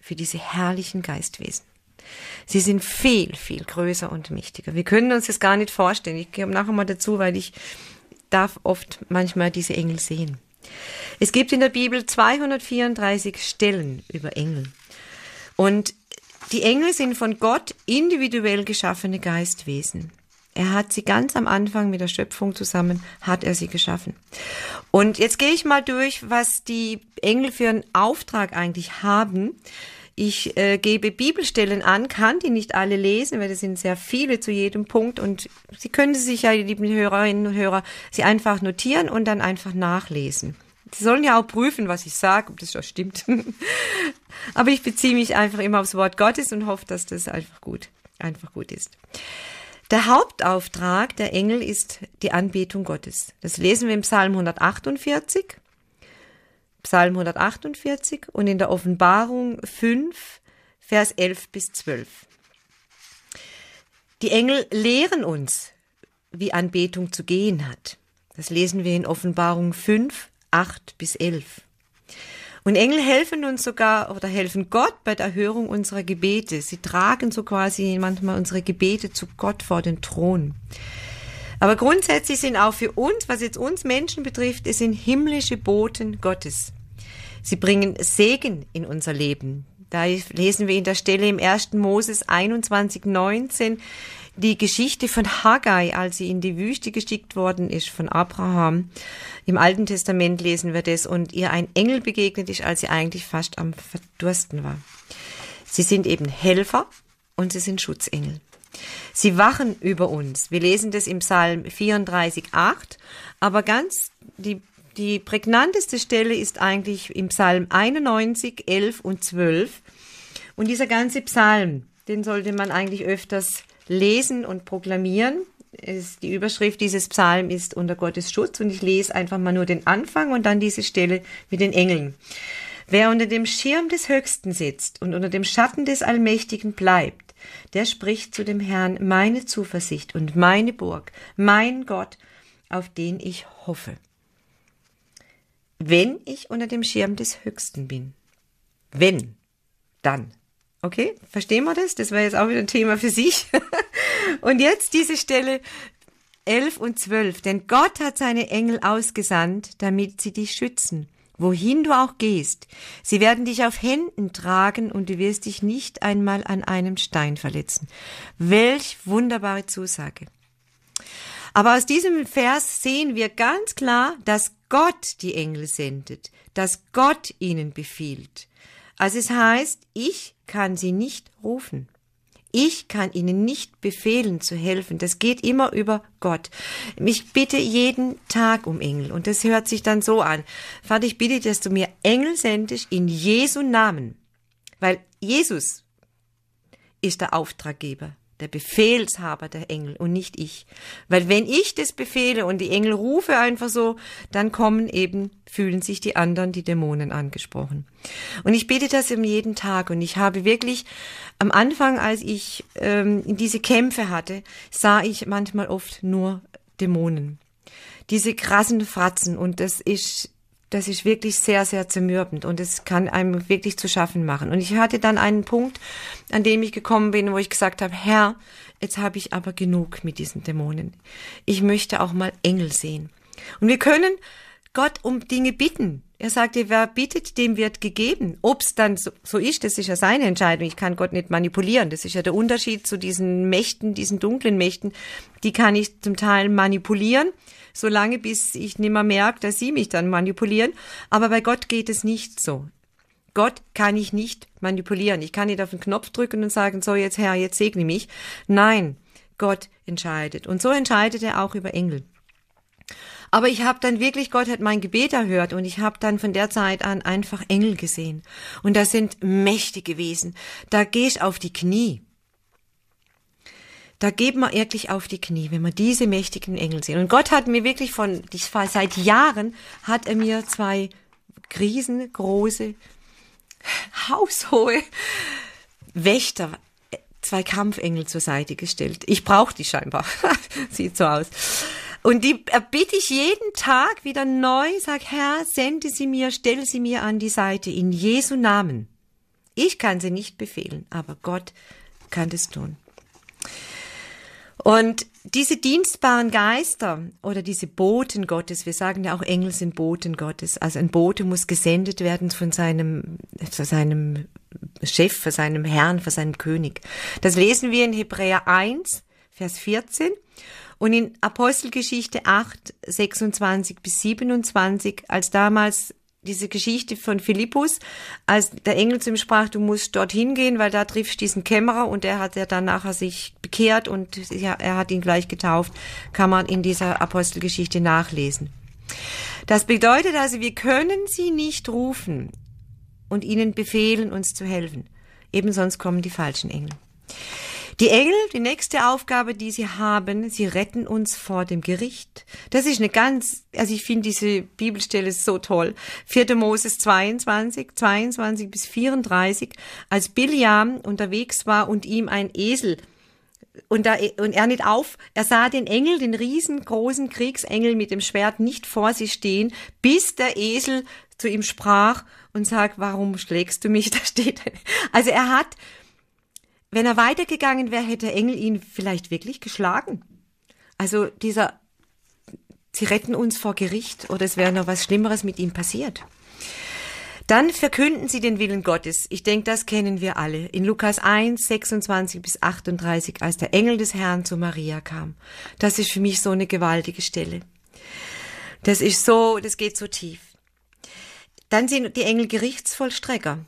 für diese herrlichen Geistwesen. Sie sind viel, viel größer und mächtiger. Wir können uns das gar nicht vorstellen. Ich komme nachher mal dazu, weil ich darf oft manchmal diese Engel sehen. Es gibt in der Bibel 234 Stellen über Engel. Und die Engel sind von Gott individuell geschaffene Geistwesen. Er hat sie ganz am Anfang mit der Schöpfung zusammen, hat er sie geschaffen. Und jetzt gehe ich mal durch, was die Engel für einen Auftrag eigentlich haben. Ich äh, gebe Bibelstellen an, kann die nicht alle lesen, weil es sind sehr viele zu jedem Punkt und Sie können sich ja, lieben Hörerinnen und Hörer, sie einfach notieren und dann einfach nachlesen. Sie sollen ja auch prüfen, was ich sage, ob das schon stimmt. *laughs* Aber ich beziehe mich einfach immer aufs Wort Gottes und hoffe, dass das einfach gut, einfach gut ist. Der Hauptauftrag der Engel ist die Anbetung Gottes. Das lesen wir im Psalm 148. Psalm 148 und in der Offenbarung 5, Vers 11 bis 12. Die Engel lehren uns, wie Anbetung zu gehen hat. Das lesen wir in Offenbarung 5, 8 bis 11. Und Engel helfen uns sogar oder helfen Gott bei der Erhörung unserer Gebete. Sie tragen so quasi manchmal unsere Gebete zu Gott vor den Thron. Aber grundsätzlich sind auch für uns, was jetzt uns Menschen betrifft, es sind himmlische Boten Gottes. Sie bringen Segen in unser Leben. Da lesen wir in der Stelle im 1. Moses 21, 19 die Geschichte von Haggai, als sie in die Wüste geschickt worden ist von Abraham. Im Alten Testament lesen wir das und ihr ein Engel begegnet ist, als sie eigentlich fast am Verdursten war. Sie sind eben Helfer und sie sind Schutzengel. Sie wachen über uns. Wir lesen das im Psalm 34, 8. Aber ganz die, die prägnanteste Stelle ist eigentlich im Psalm 91, 11 und 12. Und dieser ganze Psalm, den sollte man eigentlich öfters lesen und proklamieren. Es, die Überschrift dieses Psalm ist unter Gottes Schutz und ich lese einfach mal nur den Anfang und dann diese Stelle mit den Engeln. Wer unter dem Schirm des Höchsten sitzt und unter dem Schatten des Allmächtigen bleibt, der spricht zu dem Herrn meine Zuversicht und meine Burg, mein Gott, auf den ich hoffe. Wenn ich unter dem Schirm des Höchsten bin. Wenn, dann. Okay, verstehen wir das? Das wäre jetzt auch wieder ein Thema für sich. *laughs* und jetzt diese Stelle 11 und 12. Denn Gott hat seine Engel ausgesandt, damit sie dich schützen, wohin du auch gehst. Sie werden dich auf Händen tragen und du wirst dich nicht einmal an einem Stein verletzen. Welch wunderbare Zusage. Aber aus diesem Vers sehen wir ganz klar, dass Gott die Engel sendet, dass Gott ihnen befiehlt. Also es heißt, ich kann sie nicht rufen. Ich kann ihnen nicht befehlen zu helfen. Das geht immer über Gott. Ich bitte jeden Tag um Engel. Und das hört sich dann so an. Vater, ich bitte, dass du mir Engel sendest in Jesu Namen. Weil Jesus ist der Auftraggeber der Befehlshaber der Engel und nicht ich. Weil wenn ich das befehle und die Engel rufe einfach so, dann kommen eben, fühlen sich die anderen, die Dämonen angesprochen. Und ich bete das im jeden Tag und ich habe wirklich am Anfang, als ich ähm, diese Kämpfe hatte, sah ich manchmal oft nur Dämonen. Diese krassen Fratzen und das ist das ist wirklich sehr, sehr zermürbend und es kann einem wirklich zu schaffen machen. Und ich hatte dann einen Punkt, an dem ich gekommen bin, wo ich gesagt habe, Herr, jetzt habe ich aber genug mit diesen Dämonen. Ich möchte auch mal Engel sehen. Und wir können Gott um Dinge bitten. Er sagte, wer bittet, dem wird gegeben. Ob's dann so, so ist, das ist ja seine Entscheidung. Ich kann Gott nicht manipulieren. Das ist ja der Unterschied zu diesen Mächten, diesen dunklen Mächten. Die kann ich zum Teil manipulieren solange bis ich nimmer merke, dass sie mich dann manipulieren. Aber bei Gott geht es nicht so. Gott kann ich nicht manipulieren. Ich kann nicht auf den Knopf drücken und sagen, so jetzt Herr, jetzt segne mich. Nein, Gott entscheidet. Und so entscheidet er auch über Engel. Aber ich habe dann wirklich, Gott hat mein Gebet erhört und ich habe dann von der Zeit an einfach Engel gesehen. Und das sind mächtige Wesen. Da geh ich auf die Knie da geht man wirklich auf die Knie, wenn man diese mächtigen Engel sieht. Und Gott hat mir wirklich von, seit Jahren hat er mir zwei riesengroße, haushohe Wächter zwei Kampfengel zur Seite gestellt. Ich brauche die scheinbar. *laughs* Sieht so aus. Und die erbitte ich jeden Tag wieder neu, sag Herr, sende sie mir, stelle sie mir an die Seite in Jesu Namen. Ich kann sie nicht befehlen, aber Gott kann das tun. Und diese dienstbaren Geister oder diese Boten Gottes, wir sagen ja auch Engel sind Boten Gottes, also ein Bote muss gesendet werden von seinem, von seinem Chef, von seinem Herrn, von seinem König. Das lesen wir in Hebräer 1, Vers 14 und in Apostelgeschichte 8, 26 bis 27, als damals diese Geschichte von Philippus, als der Engel zu ihm sprach, du musst dorthin gehen, weil da triffst diesen Kämmerer und der hat ja dann nachher sich bekehrt und er hat ihn gleich getauft, kann man in dieser Apostelgeschichte nachlesen. Das bedeutet also, wir können sie nicht rufen und ihnen befehlen, uns zu helfen. Eben sonst kommen die falschen Engel. Die Engel, die nächste Aufgabe, die sie haben, sie retten uns vor dem Gericht. Das ist eine ganz, also ich finde diese Bibelstelle so toll. 4. Moses 22, 22 bis 34, als Biliam unterwegs war und ihm ein Esel und, da, und er nicht auf, er sah den Engel, den riesengroßen Kriegsengel mit dem Schwert nicht vor sich stehen, bis der Esel zu ihm sprach und sagt, warum schlägst du mich? *laughs* Da steht, also er hat wenn er weitergegangen wäre, hätte der Engel ihn vielleicht wirklich geschlagen. Also dieser, sie retten uns vor Gericht oder es wäre noch was Schlimmeres mit ihm passiert. Dann verkünden sie den Willen Gottes. Ich denke, das kennen wir alle. In Lukas 1, 26 bis 38, als der Engel des Herrn zu Maria kam. Das ist für mich so eine gewaltige Stelle. Das ist so, das geht so tief. Dann sind die Engel Gerichtsvollstrecker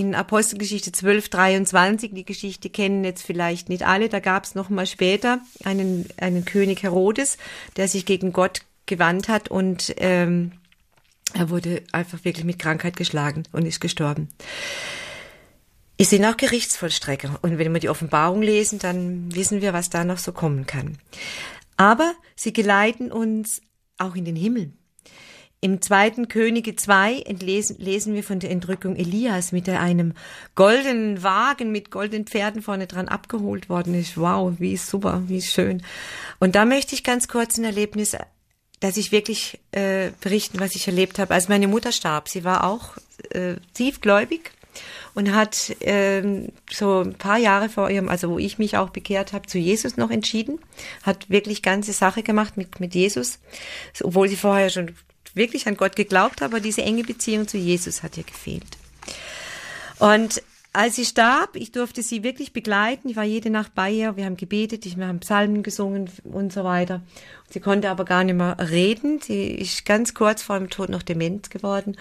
in Apostelgeschichte 12, 23, die Geschichte kennen jetzt vielleicht nicht alle, da gab es noch mal später einen, einen König Herodes, der sich gegen Gott gewandt hat und ähm, er wurde einfach wirklich mit Krankheit geschlagen und ist gestorben. Es sind auch Gerichtsvollstrecker und wenn wir die Offenbarung lesen, dann wissen wir, was da noch so kommen kann. Aber sie geleiten uns auch in den Himmel. Im zweiten Könige 2 lesen, lesen wir von der Entrückung Elias, mit der einem goldenen Wagen mit goldenen Pferden vorne dran abgeholt worden ist. Wow, wie super, wie schön. Und da möchte ich ganz kurz ein Erlebnis, dass ich wirklich äh, berichten, was ich erlebt habe, als meine Mutter starb. Sie war auch äh, tiefgläubig und hat ähm, so ein paar Jahre vor ihrem, also wo ich mich auch bekehrt habe, zu Jesus noch entschieden, hat wirklich ganze Sache gemacht mit, mit Jesus, obwohl sie vorher schon wirklich an Gott geglaubt aber diese enge Beziehung zu Jesus hat ihr gefehlt. Und als sie starb, ich durfte sie wirklich begleiten. Ich war jede Nacht bei ihr. Wir haben gebetet, wir haben Psalmen gesungen und so weiter. Sie konnte aber gar nicht mehr reden. Sie ist ganz kurz vor dem Tod noch dement geworden.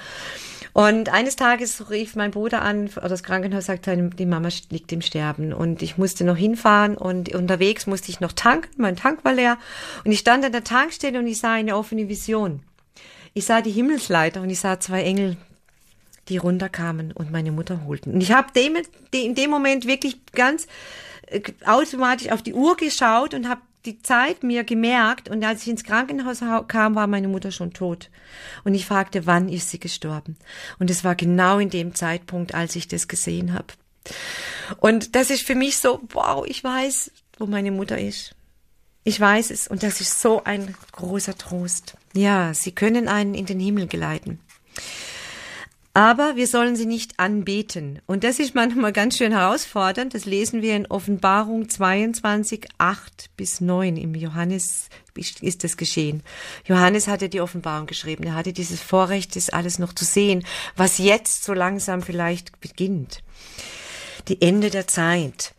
Und eines Tages rief mein Bruder an, oder das Krankenhaus sagte, die Mama liegt im Sterben. Und ich musste noch hinfahren und unterwegs musste ich noch tanken. Mein Tank war leer. Und ich stand an der Tankstelle und ich sah eine offene Vision. Ich sah die Himmelsleiter und ich sah zwei Engel, die runterkamen und meine Mutter holten. Und ich habe in dem Moment wirklich ganz äh, automatisch auf die Uhr geschaut und habe die Zeit mir gemerkt und als ich ins Krankenhaus kam, war meine Mutter schon tot. Und ich fragte, wann ist sie gestorben? Und es war genau in dem Zeitpunkt, als ich das gesehen habe. Und das ist für mich so, wow, ich weiß, wo meine Mutter ist. Ich weiß es und das ist so ein großer Trost. Ja, sie können einen in den Himmel geleiten. Aber wir sollen sie nicht anbeten. Und das ist manchmal ganz schön herausfordernd. Das lesen wir in Offenbarung 22, 8 bis 9. Im Johannes ist das geschehen. Johannes hatte die Offenbarung geschrieben. Er hatte dieses Vorrecht, das alles noch zu sehen, was jetzt so langsam vielleicht beginnt. Die Ende der Zeit.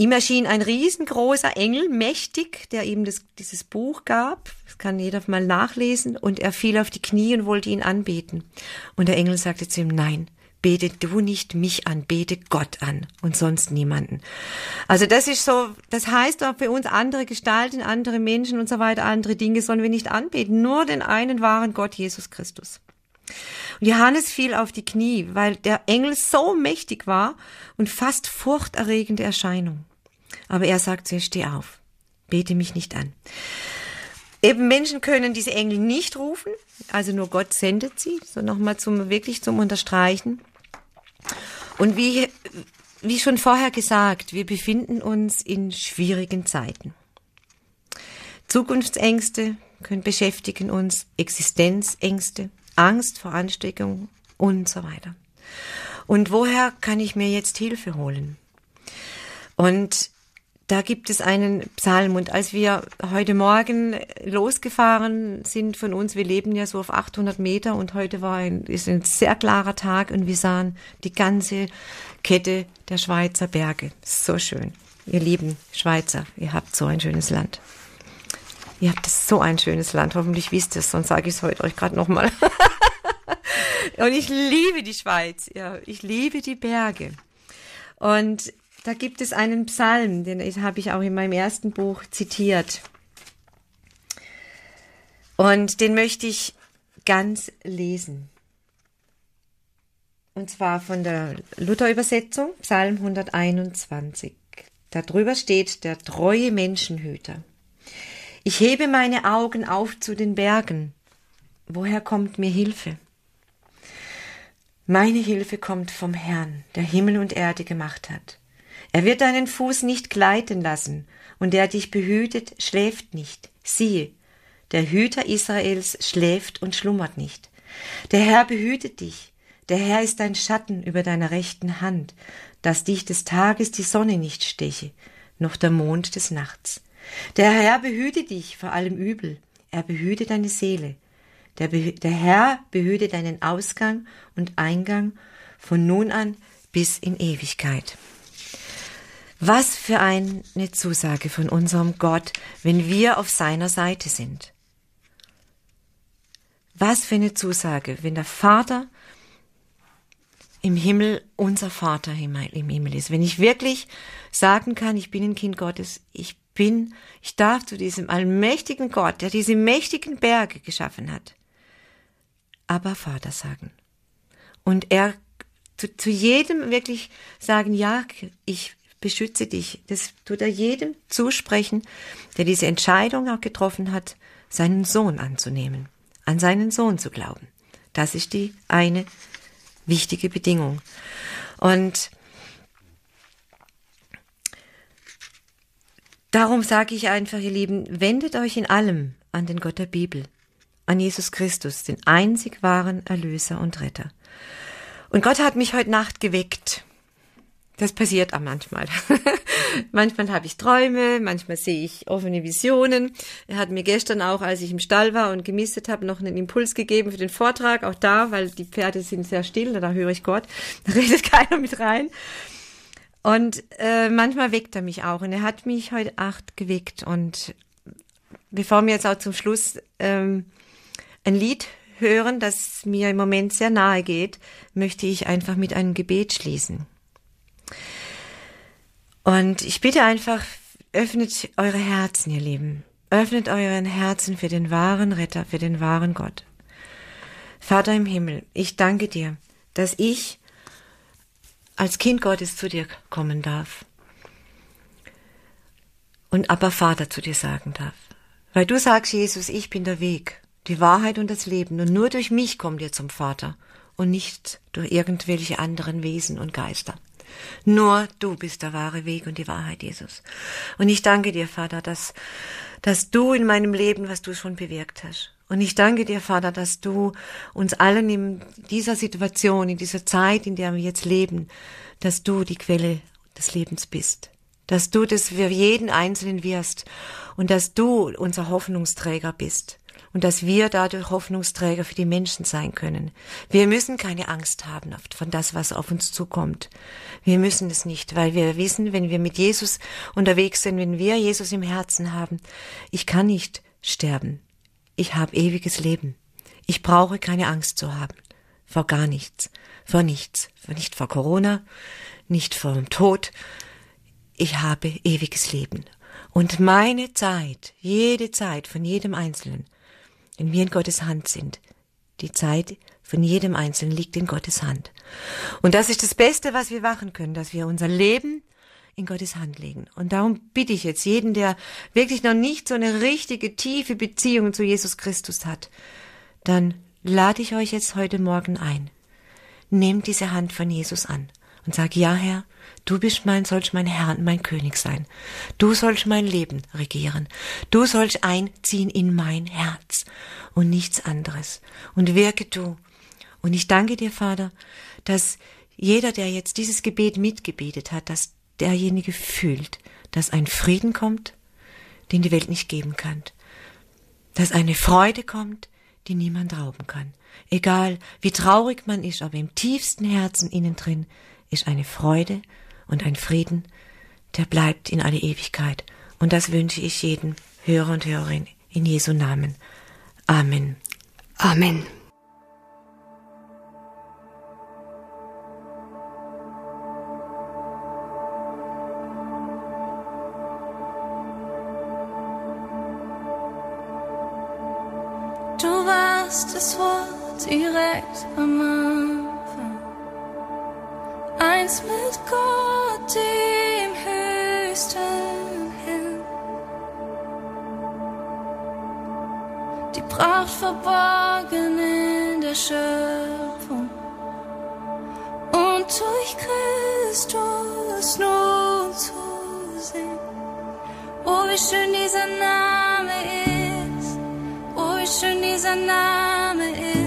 Ihm erschien ein riesengroßer Engel, mächtig, der ihm das, dieses Buch gab. Das kann jeder mal nachlesen. Und er fiel auf die Knie und wollte ihn anbeten. Und der Engel sagte zu ihm, nein, bete du nicht mich an, bete Gott an und sonst niemanden. Also das ist so, das heißt auch für uns andere Gestalten, andere Menschen und so weiter, andere Dinge sollen wir nicht anbeten, nur den einen wahren Gott, Jesus Christus. Und Johannes fiel auf die Knie, weil der Engel so mächtig war und fast furchterregende Erscheinung. Aber er sagt zu ihr, steh auf, bete mich nicht an. Eben Menschen können diese Engel nicht rufen, also nur Gott sendet sie, so nochmal zum, wirklich zum Unterstreichen. Und wie wie schon vorher gesagt, wir befinden uns in schwierigen Zeiten. Zukunftsängste können beschäftigen uns, Existenzängste, Angst vor Ansteckung und so weiter. Und woher kann ich mir jetzt Hilfe holen? Und da gibt es einen Psalm. Und als wir heute Morgen losgefahren sind von uns, wir leben ja so auf 800 Meter und heute war ein, ist ein sehr klarer Tag und wir sahen die ganze Kette der Schweizer Berge. So schön. Ihr lieben Schweizer, ihr habt so ein schönes Land. Ihr habt so ein schönes Land. Hoffentlich wisst ihr es, sonst sage ich es heute euch gerade nochmal. *laughs* und ich liebe die Schweiz. Ja, ich liebe die Berge. Und da gibt es einen Psalm, den habe ich auch in meinem ersten Buch zitiert. Und den möchte ich ganz lesen. Und zwar von der Luther-Übersetzung, Psalm 121. Darüber steht der treue Menschenhüter. Ich hebe meine Augen auf zu den Bergen. Woher kommt mir Hilfe? Meine Hilfe kommt vom Herrn, der Himmel und Erde gemacht hat. Er wird deinen Fuß nicht gleiten lassen, und der dich behütet, schläft nicht. Siehe, der Hüter Israels schläft und schlummert nicht. Der Herr behütet dich, der Herr ist dein Schatten über deiner rechten Hand, dass dich des Tages die Sonne nicht steche, noch der Mond des Nachts. Der Herr behüte dich vor allem Übel, er behüte deine Seele. Der, der Herr behüte deinen Ausgang und Eingang von nun an bis in Ewigkeit. Was für eine Zusage von unserem Gott, wenn wir auf seiner Seite sind. Was für eine Zusage, wenn der Vater im Himmel unser Vater im Himmel ist. Wenn ich wirklich sagen kann, ich bin ein Kind Gottes, ich bin, ich darf zu diesem allmächtigen Gott, der diese mächtigen Berge geschaffen hat, aber Vater sagen. Und er zu, zu jedem wirklich sagen, ja, ich beschütze dich. Das tut er jedem zusprechen, der diese Entscheidung auch getroffen hat, seinen Sohn anzunehmen, an seinen Sohn zu glauben. Das ist die eine wichtige Bedingung. Und darum sage ich einfach, ihr Lieben, wendet euch in allem an den Gott der Bibel, an Jesus Christus, den einzig wahren Erlöser und Retter. Und Gott hat mich heute Nacht geweckt das passiert auch manchmal. *laughs* manchmal habe ich Träume, manchmal sehe ich offene Visionen. Er hat mir gestern auch, als ich im Stall war und gemistet habe, noch einen Impuls gegeben für den Vortrag. Auch da, weil die Pferde sind sehr still, da höre ich Gott, *laughs* da redet keiner mit rein. Und äh, manchmal weckt er mich auch. Und er hat mich heute Acht geweckt. Und bevor wir jetzt auch zum Schluss ähm, ein Lied hören, das mir im Moment sehr nahe geht, möchte ich einfach mit einem Gebet schließen. Und ich bitte einfach, öffnet eure Herzen, ihr Lieben. Öffnet euren Herzen für den wahren Retter, für den wahren Gott. Vater im Himmel, ich danke dir, dass ich als Kind Gottes zu dir kommen darf. Und aber Vater zu dir sagen darf. Weil du sagst, Jesus, ich bin der Weg, die Wahrheit und das Leben. Und nur durch mich kommt ihr zum Vater und nicht durch irgendwelche anderen Wesen und Geister. Nur du bist der wahre Weg und die Wahrheit, Jesus. Und ich danke dir, Vater, dass, dass du in meinem Leben, was du schon bewirkt hast. Und ich danke dir, Vater, dass du uns allen in dieser Situation, in dieser Zeit, in der wir jetzt leben, dass du die Quelle des Lebens bist. Dass du das für jeden Einzelnen wirst und dass du unser Hoffnungsträger bist und dass wir dadurch Hoffnungsträger für die Menschen sein können. Wir müssen keine Angst haben von das, was auf uns zukommt. Wir müssen es nicht, weil wir wissen, wenn wir mit Jesus unterwegs sind, wenn wir Jesus im Herzen haben, ich kann nicht sterben. Ich habe ewiges Leben. Ich brauche keine Angst zu haben. Vor gar nichts. Vor nichts. Nicht vor Corona, nicht vor dem Tod. Ich habe ewiges Leben. Und meine Zeit, jede Zeit von jedem Einzelnen, wenn wir in Gottes Hand sind. Die Zeit von jedem Einzelnen liegt in Gottes Hand. Und das ist das Beste, was wir machen können, dass wir unser Leben in Gottes Hand legen. Und darum bitte ich jetzt jeden, der wirklich noch nicht so eine richtige, tiefe Beziehung zu Jesus Christus hat, dann lade ich euch jetzt heute Morgen ein. Nehmt diese Hand von Jesus an und sag, ja Herr, du bist mein, sollst mein Herr und mein König sein. Du sollst mein Leben regieren. Du sollst einziehen in mein Herz und nichts anderes. Und wirke du. Und ich danke dir, Vater, dass jeder, der jetzt dieses Gebet mitgebetet hat, dass derjenige fühlt, dass ein Frieden kommt, den die Welt nicht geben kann. Dass eine Freude kommt, die niemand rauben kann. Egal, wie traurig man ist, aber im tiefsten Herzen innen drin ist eine Freude und ein Frieden, der bleibt in alle Ewigkeit. Und das wünsche ich jedem Hörer und Hörerin in Jesu Namen. Amen. Amen. warst das Wort direkt am Anfang. Eins mit Gott, dem höchsten Herrn. Die Pracht verborgen in der Schöpfung. Und durch Christus nun zu sehen. Oh, wie schön dieser Name ist. Oh, wie schön dieser Name ist.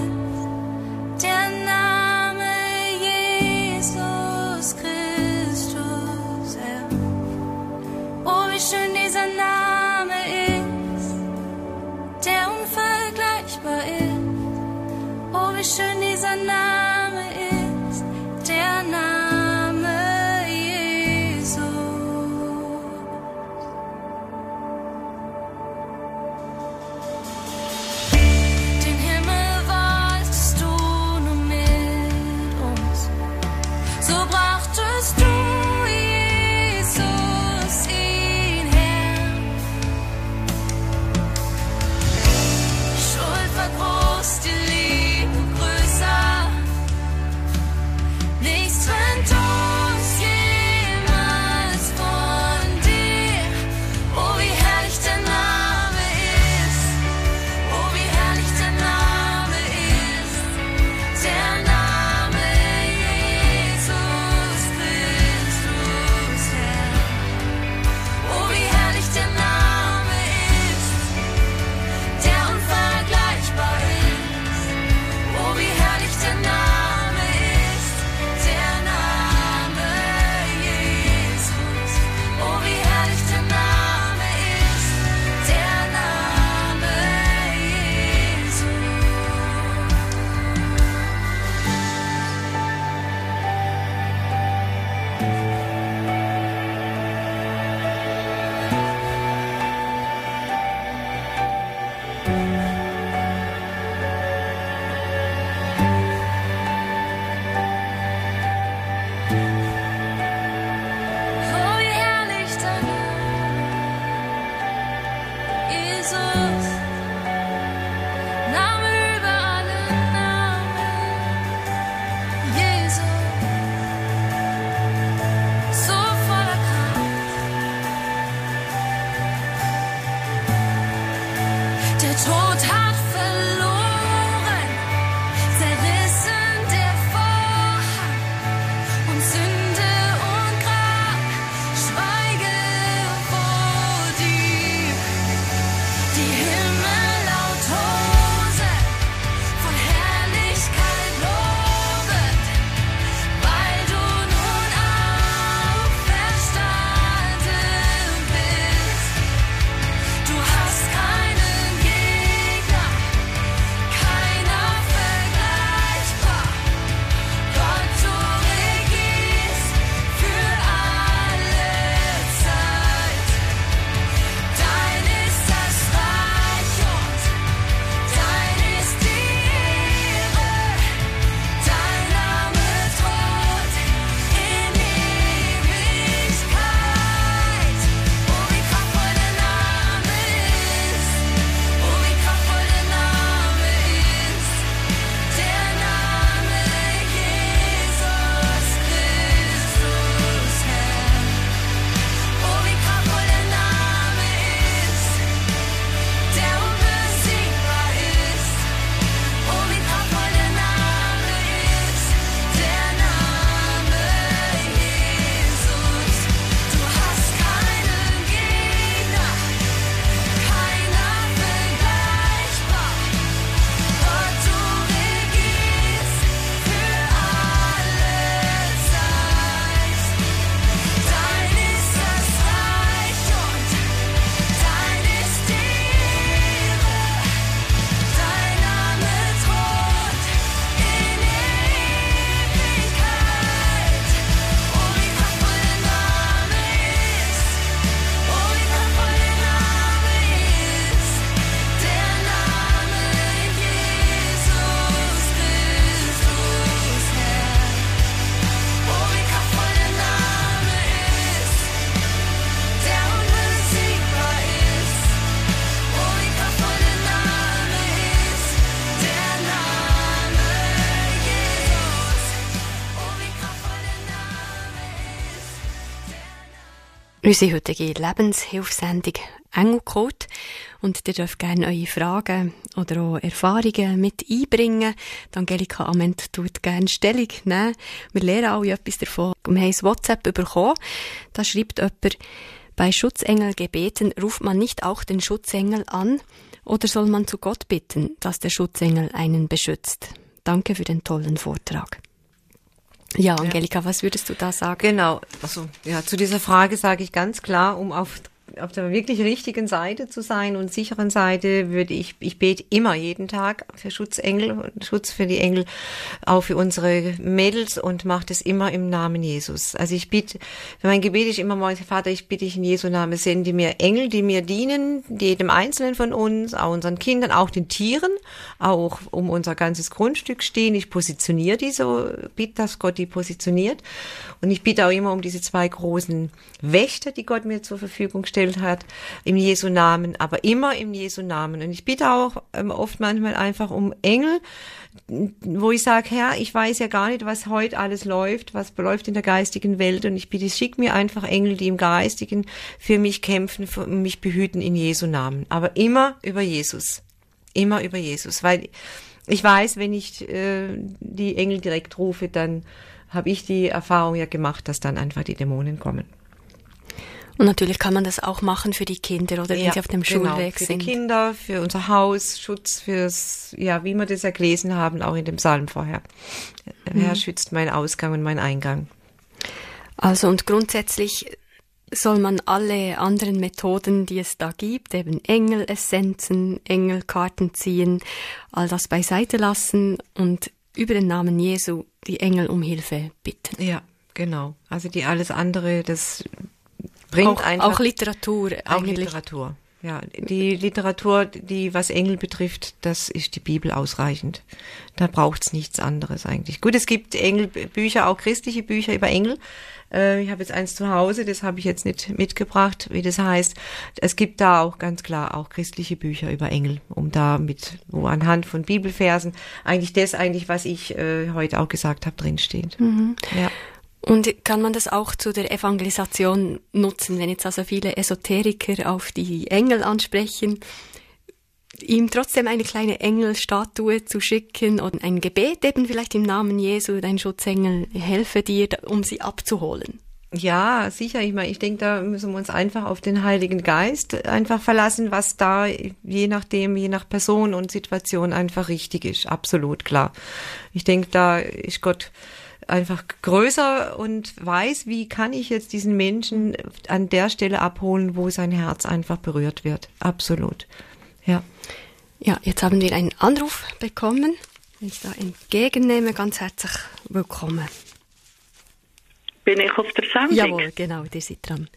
Unsere heutige Lebenshilfsendung Engelcode. Und ihr dürft gerne eure Fragen oder auch Erfahrungen mit einbringen. Die Angelika Ament tut gerne Stellung nehmen. Wir lernen alle etwas davon. Wir haben ein WhatsApp bekommen. Da schreibt jemand, bei Schutzengelgebeten ruft man nicht auch den Schutzengel an oder soll man zu Gott bitten, dass der Schutzengel einen beschützt? Danke für den tollen Vortrag. Ja, Angelika, ja. was würdest du da sagen? Genau, also ja, zu dieser Frage sage ich ganz klar, um auf auf der wirklich richtigen Seite zu sein und sicheren Seite würde ich, ich bete immer jeden Tag für Schutzengel und Schutz für die Engel, auch für unsere Mädels und mache das immer im Namen Jesus. Also ich bitte, mein Gebet ist immer morgens, Vater, ich bitte dich in Jesu Namen, sende mir Engel, die mir dienen, jedem Einzelnen von uns, auch unseren Kindern, auch den Tieren, auch um unser ganzes Grundstück stehen. Ich positioniere die so, bitte, dass Gott die positioniert. Und ich bitte auch immer um diese zwei großen Wächter, die Gott mir zur Verfügung stellt gestellt hat, im Jesu Namen, aber immer im Jesu Namen. Und ich bitte auch ähm, oft manchmal einfach um Engel, wo ich sage, Herr, ich weiß ja gar nicht, was heute alles läuft, was läuft in der geistigen Welt und ich bitte, schick mir einfach Engel, die im Geistigen für mich kämpfen, für mich behüten in Jesu Namen. Aber immer über Jesus. Immer über Jesus. Weil ich weiß, wenn ich äh, die Engel direkt rufe, dann habe ich die Erfahrung ja gemacht, dass dann einfach die Dämonen kommen. Und natürlich kann man das auch machen für die Kinder oder wenn ja, sie auf dem genau, Schulweg für sind. Für die Kinder, für unser Haus, Schutz fürs, ja, wie wir das ja gelesen haben, auch in dem Psalm vorher. Mhm. Herr schützt meinen Ausgang und meinen Eingang. Also und grundsätzlich soll man alle anderen Methoden, die es da gibt, eben Engelessenzen, Engelkarten ziehen, all das beiseite lassen und über den Namen Jesu die Engel um Hilfe bitten. Ja, genau. Also die alles andere, das bringt auch, einfach. Auch Literatur auch eigentlich. Literatur. Ja, die Literatur, die was Engel betrifft, das ist die Bibel ausreichend. Da braucht's nichts anderes eigentlich. Gut, es gibt Engelbücher, auch christliche Bücher über Engel. Äh, ich habe jetzt eins zu Hause, das habe ich jetzt nicht mitgebracht, wie das heißt. Es gibt da auch ganz klar auch christliche Bücher über Engel, um da mit, wo anhand von Bibelversen eigentlich das eigentlich, was ich äh, heute auch gesagt habe, drinsteht. Mhm. Ja. Und kann man das auch zu der Evangelisation nutzen, wenn jetzt also viele Esoteriker auf die Engel ansprechen, ihm trotzdem eine kleine Engelstatue zu schicken und ein Gebet eben vielleicht im Namen Jesu, dein Schutzengel, helfe dir, um sie abzuholen? Ja, sicher. Ich meine, ich denke, da müssen wir uns einfach auf den Heiligen Geist einfach verlassen, was da je nachdem, je nach Person und Situation einfach richtig ist. Absolut klar. Ich denke, da ist Gott einfach größer und weiß, wie kann ich jetzt diesen Menschen an der Stelle abholen, wo sein Herz einfach berührt wird. Absolut. Ja. Ja, jetzt haben wir einen Anruf bekommen. Wenn ich da entgegennehme, ganz herzlich willkommen. Bin ich auf der Sendung? Jawohl, genau, die sind dran.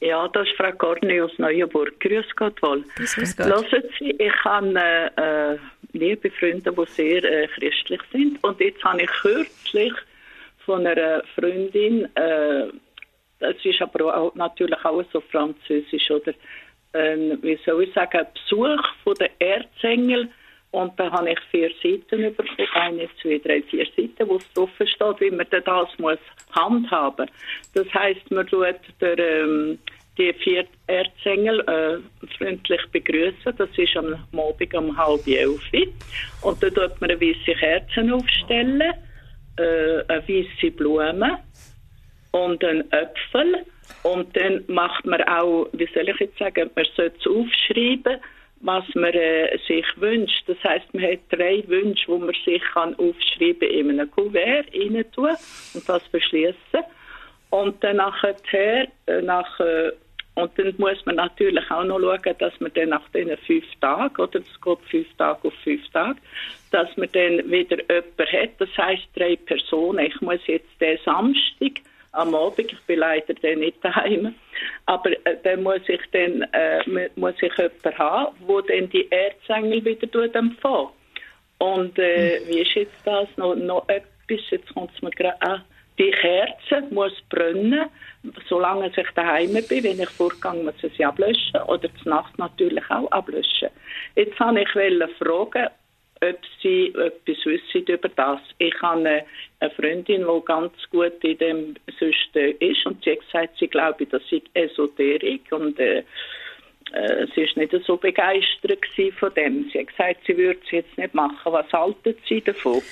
Ja, das ist Frau Gorni aus Neuenburg. Grüß Gott wohl. Grüß Gott. Hören Sie, ich habe äh, liebe Freunde, die sehr äh, christlich sind. Und jetzt habe ich kürzlich von einer Freundin, äh, das ist aber auch, natürlich auch so französisch, oder äh, wie soll ich sagen, Besuch von der Erzengel und da habe ich vier Seiten bekommen, eine, zwei, drei, vier Seiten, wo es drauf steht, wie man das muss handhaben. Das heißt, man tut der, ähm, die vier Erzengel äh, freundlich begrüßen. Das ist am Abend um halb elf. Und dann tut man eine weiße Kerzen aufstellen äh, eine weiße Blume und einen Äpfel. Und dann macht man auch, wie soll ich jetzt sagen, man sollte aufschreiben, was man äh, sich wünscht. Das heißt, man hat drei Wünsche, wo man sich kann aufschreiben in einem Kuvert rein tun und das beschließen. Und dann nachher, äh, nach, äh, und dann muss man natürlich auch noch schauen, dass man dann nach diesen fünf Tagen, oder es geht fünf Tage auf fünf Tage, dass man dann wieder jemanden hat. Das heisst, drei Personen. Ich muss jetzt den Samstag am Abend, ich bin leider dann nicht daheim, aber äh, dann muss ich dann äh, muss ich jemanden haben, wo dann die Erzengel wieder empfangen. Und äh, wie ist jetzt das? Noch, noch etwas, jetzt kommt es mir gerade an. Die Kerze muss brennen, solange ich daheim bin. Wenn ich vorgehe, muss ich sie ablöschen. Oder zur Nacht natürlich auch ablöschen. Jetzt wollte ich fragen, ob sie etwas wissen über das. Ich habe eine Freundin, die ganz gut in dem System ist und sie hat gesagt, sie glaube, das sei Esoterik und äh, äh, sie ist nicht so begeistert von dem. Sie hat gesagt, sie würde es jetzt nicht machen. Was halten Sie davon?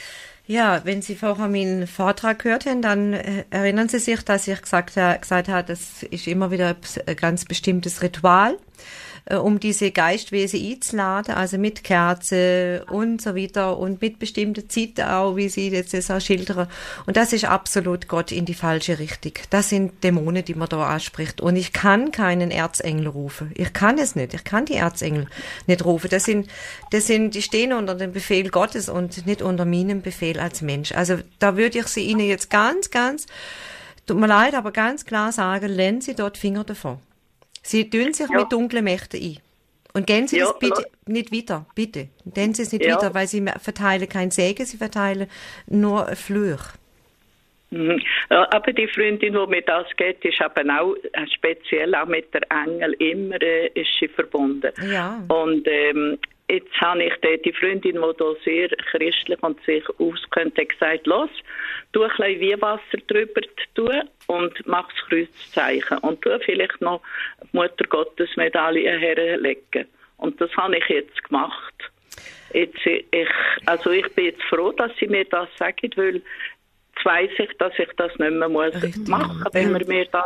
Ja, wenn Sie vorher meinen Vortrag gehört haben, dann äh, erinnern Sie sich, dass ich gesagt, gesagt habe, das ist immer wieder ein ganz bestimmtes Ritual äh, um diese Geistwesen einzuladen, also mit Kerze und so weiter und mit bestimmten Zeiten auch, wie sie jetzt das auch schildern. Und das ist absolut Gott in die falsche Richtung. Das sind Dämonen, die man da anspricht. Und ich kann keinen Erzengel rufen. Ich kann es nicht. Ich kann die Erzengel nicht rufen. Das sind, das sind, die stehen unter dem Befehl Gottes und nicht unter meinem Befehl als Mensch. Also da würde ich sie Ihnen jetzt ganz, ganz, tut mir leid, aber ganz klar sagen, lernen Sie dort Finger davon. Sie tun sich ja. mit dunklen Mächten ein. Und gehen Sie ja, das bitte nicht weiter, bitte. Gehen Sie es nicht ja. weiter, weil Sie verteilen kein Segen, Sie verteilen nur Fluch. Mhm. Aber die Freundin, die mir das geht, ist eben auch äh, speziell auch mit der Engel immer äh, ist sie verbunden. Ja. Und ähm, jetzt habe ich die, die Freundin, die da sehr christlich und sich auskennt, gesagt, los, tu ein bisschen Weihwasser drüber tun und mach das Kreuzzeichen und tu vielleicht noch die Mutter Gottes Medaille herlegen. Und das habe ich jetzt gemacht. Jetzt, ich, also ich bin jetzt froh, dass sie mir das sagen, weil jetzt weiss ich, dass ich das nicht mehr muss machen muss, wenn man mir das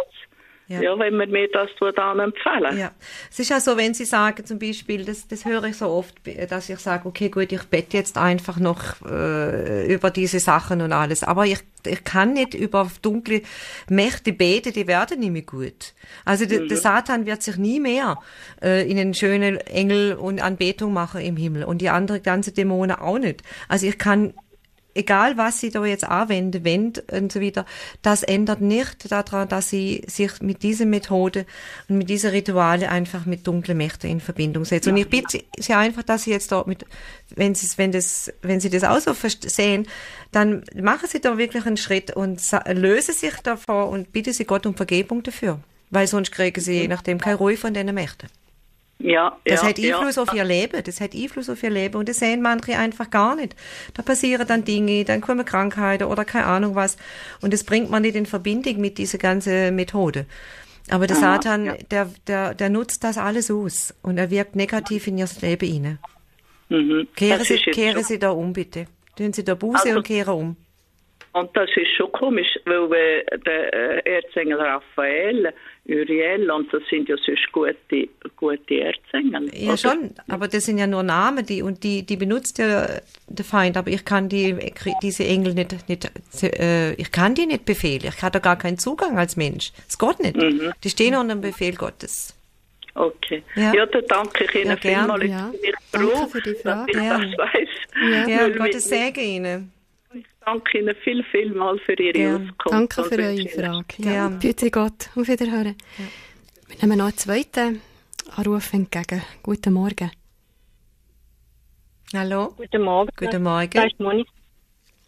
ja. ja, wenn man mir das dann empfehlen. Ja, es ist ja so, wenn Sie sagen zum Beispiel, das, das höre ich so oft, dass ich sage, okay, gut, ich bete jetzt einfach noch äh, über diese Sachen und alles, aber ich, ich kann nicht über dunkle Mächte beten, die werden nicht mehr gut. Also mhm. der Satan wird sich nie mehr äh, in einen schönen Engel und Anbetung machen im Himmel und die anderen ganze Dämonen auch nicht. Also ich kann egal was sie da jetzt anwenden, wend und so weiter, das ändert nicht daran, dass sie sich mit dieser Methode und mit dieser Rituale einfach mit dunklen Mächten in Verbindung setzen. Und ich bitte sie einfach, dass sie jetzt da mit, wenn sie, wenn das, wenn sie das auch so sehen, dann machen sie da wirklich einen Schritt und lösen sich davor und bitte sie Gott um Vergebung dafür. Weil sonst kriegen sie je nachdem keine Ruhe von diesen Mächten. Ja, das ja, hat Einfluss ja. auf ihr Leben. Das hat Einfluss auf ihr Leben und das sehen manche einfach gar nicht. Da passieren dann Dinge, dann kommen Krankheiten oder keine Ahnung was und das bringt man nicht in Verbindung mit dieser ganzen Methode. Aber der Aha, Satan, ja. der, der, der nutzt das alles aus und er wirkt negativ in ihr Leben hinein. Mhm. Kehren, Sie, kehren Sie da um, bitte. Tun Sie da Buße also, und kehren um. Und das ist schon komisch, weil äh, der äh, Erzengel Raphael Uriel und das sind ja sonst gute, gute Erzengel. Ja, oder? schon, aber das sind ja nur Namen, die, und die, die benutzt ja der Feind, aber ich kann die, diese Engel nicht, nicht äh, ich kann die nicht befehlen. Ich habe da gar keinen Zugang als Mensch. Das geht nicht. Mhm. Die stehen unter dem Befehl Gottes. Okay. Ja, ja dann danke ich Ihnen ja, vielmals. Ja. Ich danke für die Frage. Dass ich das weiss. Ja, ja Gottes Segen Ihnen. Ich danke Ihnen viel, viel mal für Ihre ja. Auskunft. Danke für eure Frage. Ja. ja. Bitte Gott, auf Wiederhören. Ja. Wir nehmen noch einen zweiten Anruf entgegen. Guten Morgen. Hallo. Guten Morgen. Guten Morgen.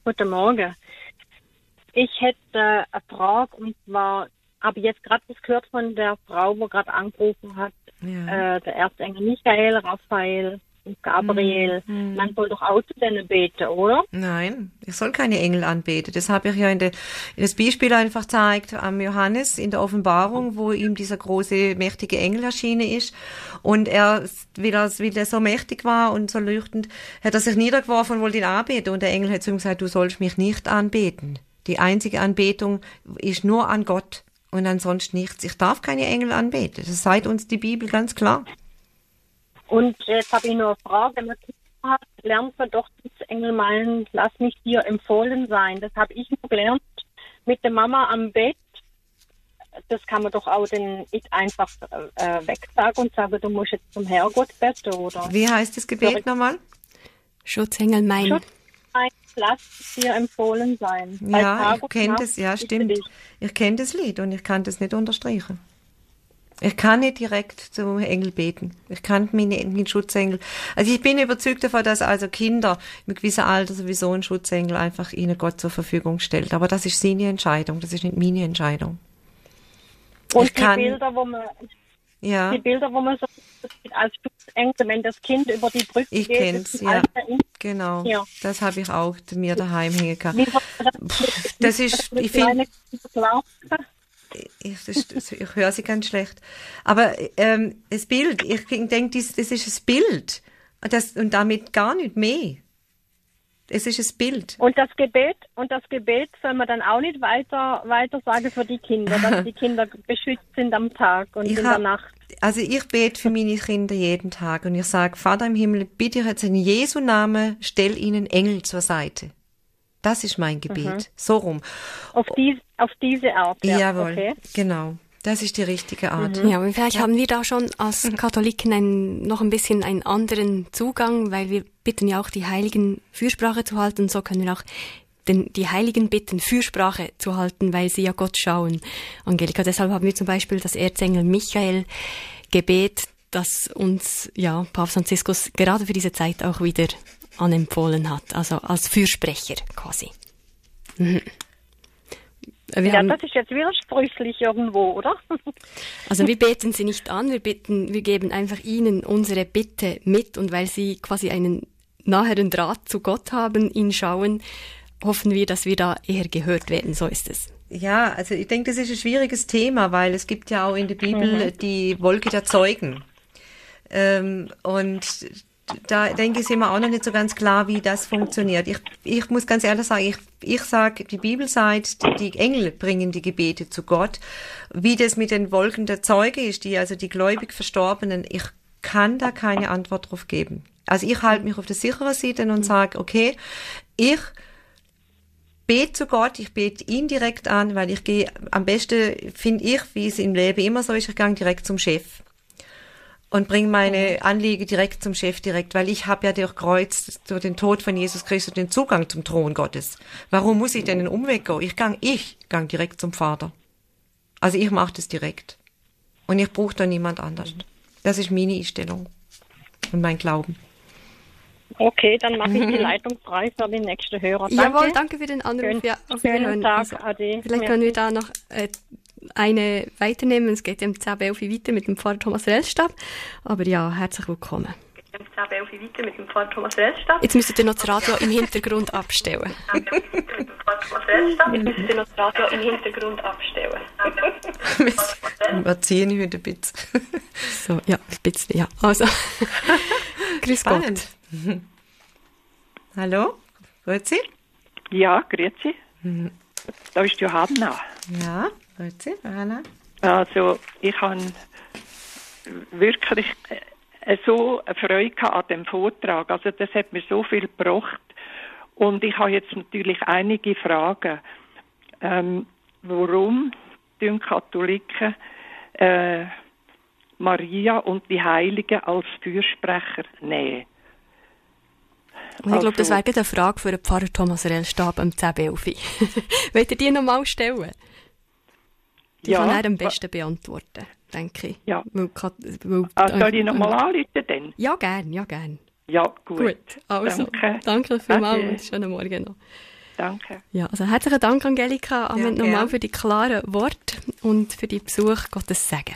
Guten Morgen. Ich hätte eine Frage und zwar habe jetzt gerade das gehört von der Frau, die gerade angerufen hat, ja. äh, der Erzengel Michael, Raphael Gabriel, hm. man soll doch auch zu denen beten, oder? Nein, ich soll keine Engel anbeten. Das habe ich ja in, de, in das Beispiel einfach gezeigt am Johannes in der Offenbarung, wo ihm dieser große, mächtige Engel erschienen ist. Und er, weil er, weil er so mächtig war und so leuchtend, hat er sich niedergeworfen und wollte ihn anbeten. Und der Engel hat zu ihm gesagt, du sollst mich nicht anbeten. Die einzige Anbetung ist nur an Gott und ansonsten nichts. Ich darf keine Engel anbeten. Das sagt uns die Bibel ganz klar. Und jetzt habe ich nur eine Frage. Wenn man Kinder hat, lernt man doch das Engel meinen, lass mich dir empfohlen sein. Das habe ich nur gelernt mit der Mama am Bett. Das kann man doch auch den ich einfach äh, wegsagen und sagen, du musst jetzt zum Herrgott beten, oder? Wie heißt das Gebet nochmal? Schutzengel mein. Schutzengel, lass dir empfohlen sein. Ja, ich kenne das, ja, stimmt. Ich kenne das Lied und ich kann das nicht unterstreichen. Ich kann nicht direkt zum Engel beten. Ich kann meine, meinen Schutzengel. Also ich bin überzeugt davon, dass also Kinder mit gewissem Alter sowieso einen Schutzengel einfach ihnen Gott zur Verfügung stellt. Aber das ist seine Entscheidung. Das ist nicht meine Entscheidung. Und ich die kann, Bilder, wo man Ja. Die Bilder, wo man so als Schutzengel, wenn das Kind über die Brücke Ich geht. kenn's, ja. Genau. Ja. Das habe ich auch mir daheim hängen gehabt. Das, ist, ich finde? Ich, das, ich höre sie ganz schlecht. Aber ähm, das Bild, ich denke, das, das ist ein Bild. Und, das, und damit gar nicht mehr. Es ist ein Bild. Und das Gebet, und das Gebet soll man dann auch nicht weiter, weiter sagen für die Kinder, dass die Kinder beschützt sind am Tag und Ich in der Nacht. Also ich bete für meine Kinder jeden Tag und ich sage, Vater im Himmel, bitte jetzt in Jesu Namen, stell ihnen Engel zur Seite. Das ist mein Gebet. So rum. Auf, dies, auf diese Art, ja. Jawohl. Okay. Genau. Das ist die richtige Art. Ja, und vielleicht haben wir da schon als Katholiken ein, noch ein bisschen einen anderen Zugang, weil wir bitten ja auch die Heiligen Fürsprache zu halten. So können wir auch den, die Heiligen bitten, Fürsprache zu halten, weil sie ja Gott schauen. Angelika, deshalb haben wir zum Beispiel das Erzengel Michael Gebet, das uns, ja, Papst Franziskus gerade für diese Zeit auch wieder anempfohlen hat. Also als Fürsprecher quasi. Mhm. Wir Ja, haben- das ist jetzt widersprüchlich irgendwo, oder? *laughs* also wir beten sie nicht an, wir bitten, wir geben einfach ihnen unsere Bitte mit und weil sie quasi einen naheren Draht zu Gott haben, ihn schauen, hoffen wir, dass wir da eher gehört werden. So ist es. Ja, also ich denke, das ist ein schwieriges Thema, weil es gibt ja auch in der Bibel die Wolke der Zeugen. Ähm, und da denke ich, ist immer auch noch nicht so ganz klar, wie das funktioniert. Ich, ich muss ganz ehrlich sagen, ich, ich sage, die Bibel sagt, die, Engel bringen die Gebete zu Gott. Wie das mit den Wolken der Zeuge ist, die also die gläubig Verstorbenen, ich kann da keine Antwort drauf geben. Also ich halte mich auf der sicheren Seite und sage, okay, ich bete zu Gott, ich bete ihn direkt an, weil ich gehe, am besten finde ich, wie es im Leben immer so ist, ich gehe direkt zum Chef und bringe meine Anliegen direkt zum Chef direkt, weil ich habe ja durch Kreuz, durch den Tod von Jesus Christus den Zugang zum Thron Gottes. Warum muss ich denn einen Umweg gehen? Ich gang, ich gang direkt zum Vater. Also ich mache das direkt. Und ich brauche da niemand anders. Das ist meine Einstellung und mein Glauben. Okay, dann mache ich die *laughs* Leitung frei für den nächsten Hörer. Danke. Jawohl, danke für den Anruf. Schön- ja, auf schönen. Tag, Also, Ade. Vielleicht können wir da noch äh, eine weiternehmen. Es geht im 10 Belfi weiter mit dem Pfarrer Thomas Rellstab. Aber ja, herzlich willkommen. weiter mit dem Pfarrer Thomas Rellstab. Jetzt müsstet ihr noch das Radio im Hintergrund abstellen. Jetzt müsst ihr noch das Radio im Hintergrund abstellen. Wir ziehen heute ein bisschen. So, ja, ein bisschen, ja. Also, *laughs* grüß Gott. Spannend. Hallo? Grüezi? Ja, grüezi. Da ist Johanna. Ja, grüezi, Anna. Also, ich habe wirklich äh, so eine Freude an dem Vortrag. Also, das hat mir so viel gebracht. Und ich habe jetzt natürlich einige Fragen. Ähm, warum tun Katholiken äh, Maria und die Heiligen als Fürsprecher nehmen? Und ich glaube, das Also- wäre eine Frage für den Pfarrer Thomas Rellstab am 10 Belfi. *laughs* Wollt ihr die nochmal stellen? Die Ja. kann er am besten beantworten, denke ich. Ja. Weil, weil, Ah, soll ich nochmal anrufen denn? Ja, gern, ja, gern. Ja, gut. Gut, also, Danke. danke vielmals Ade. und schönen Morgen noch. Danke. Ja, also herzlichen Dank, Angelika, Ja, nochmal für die klaren Worte und für die Besuch. Gottes Segen.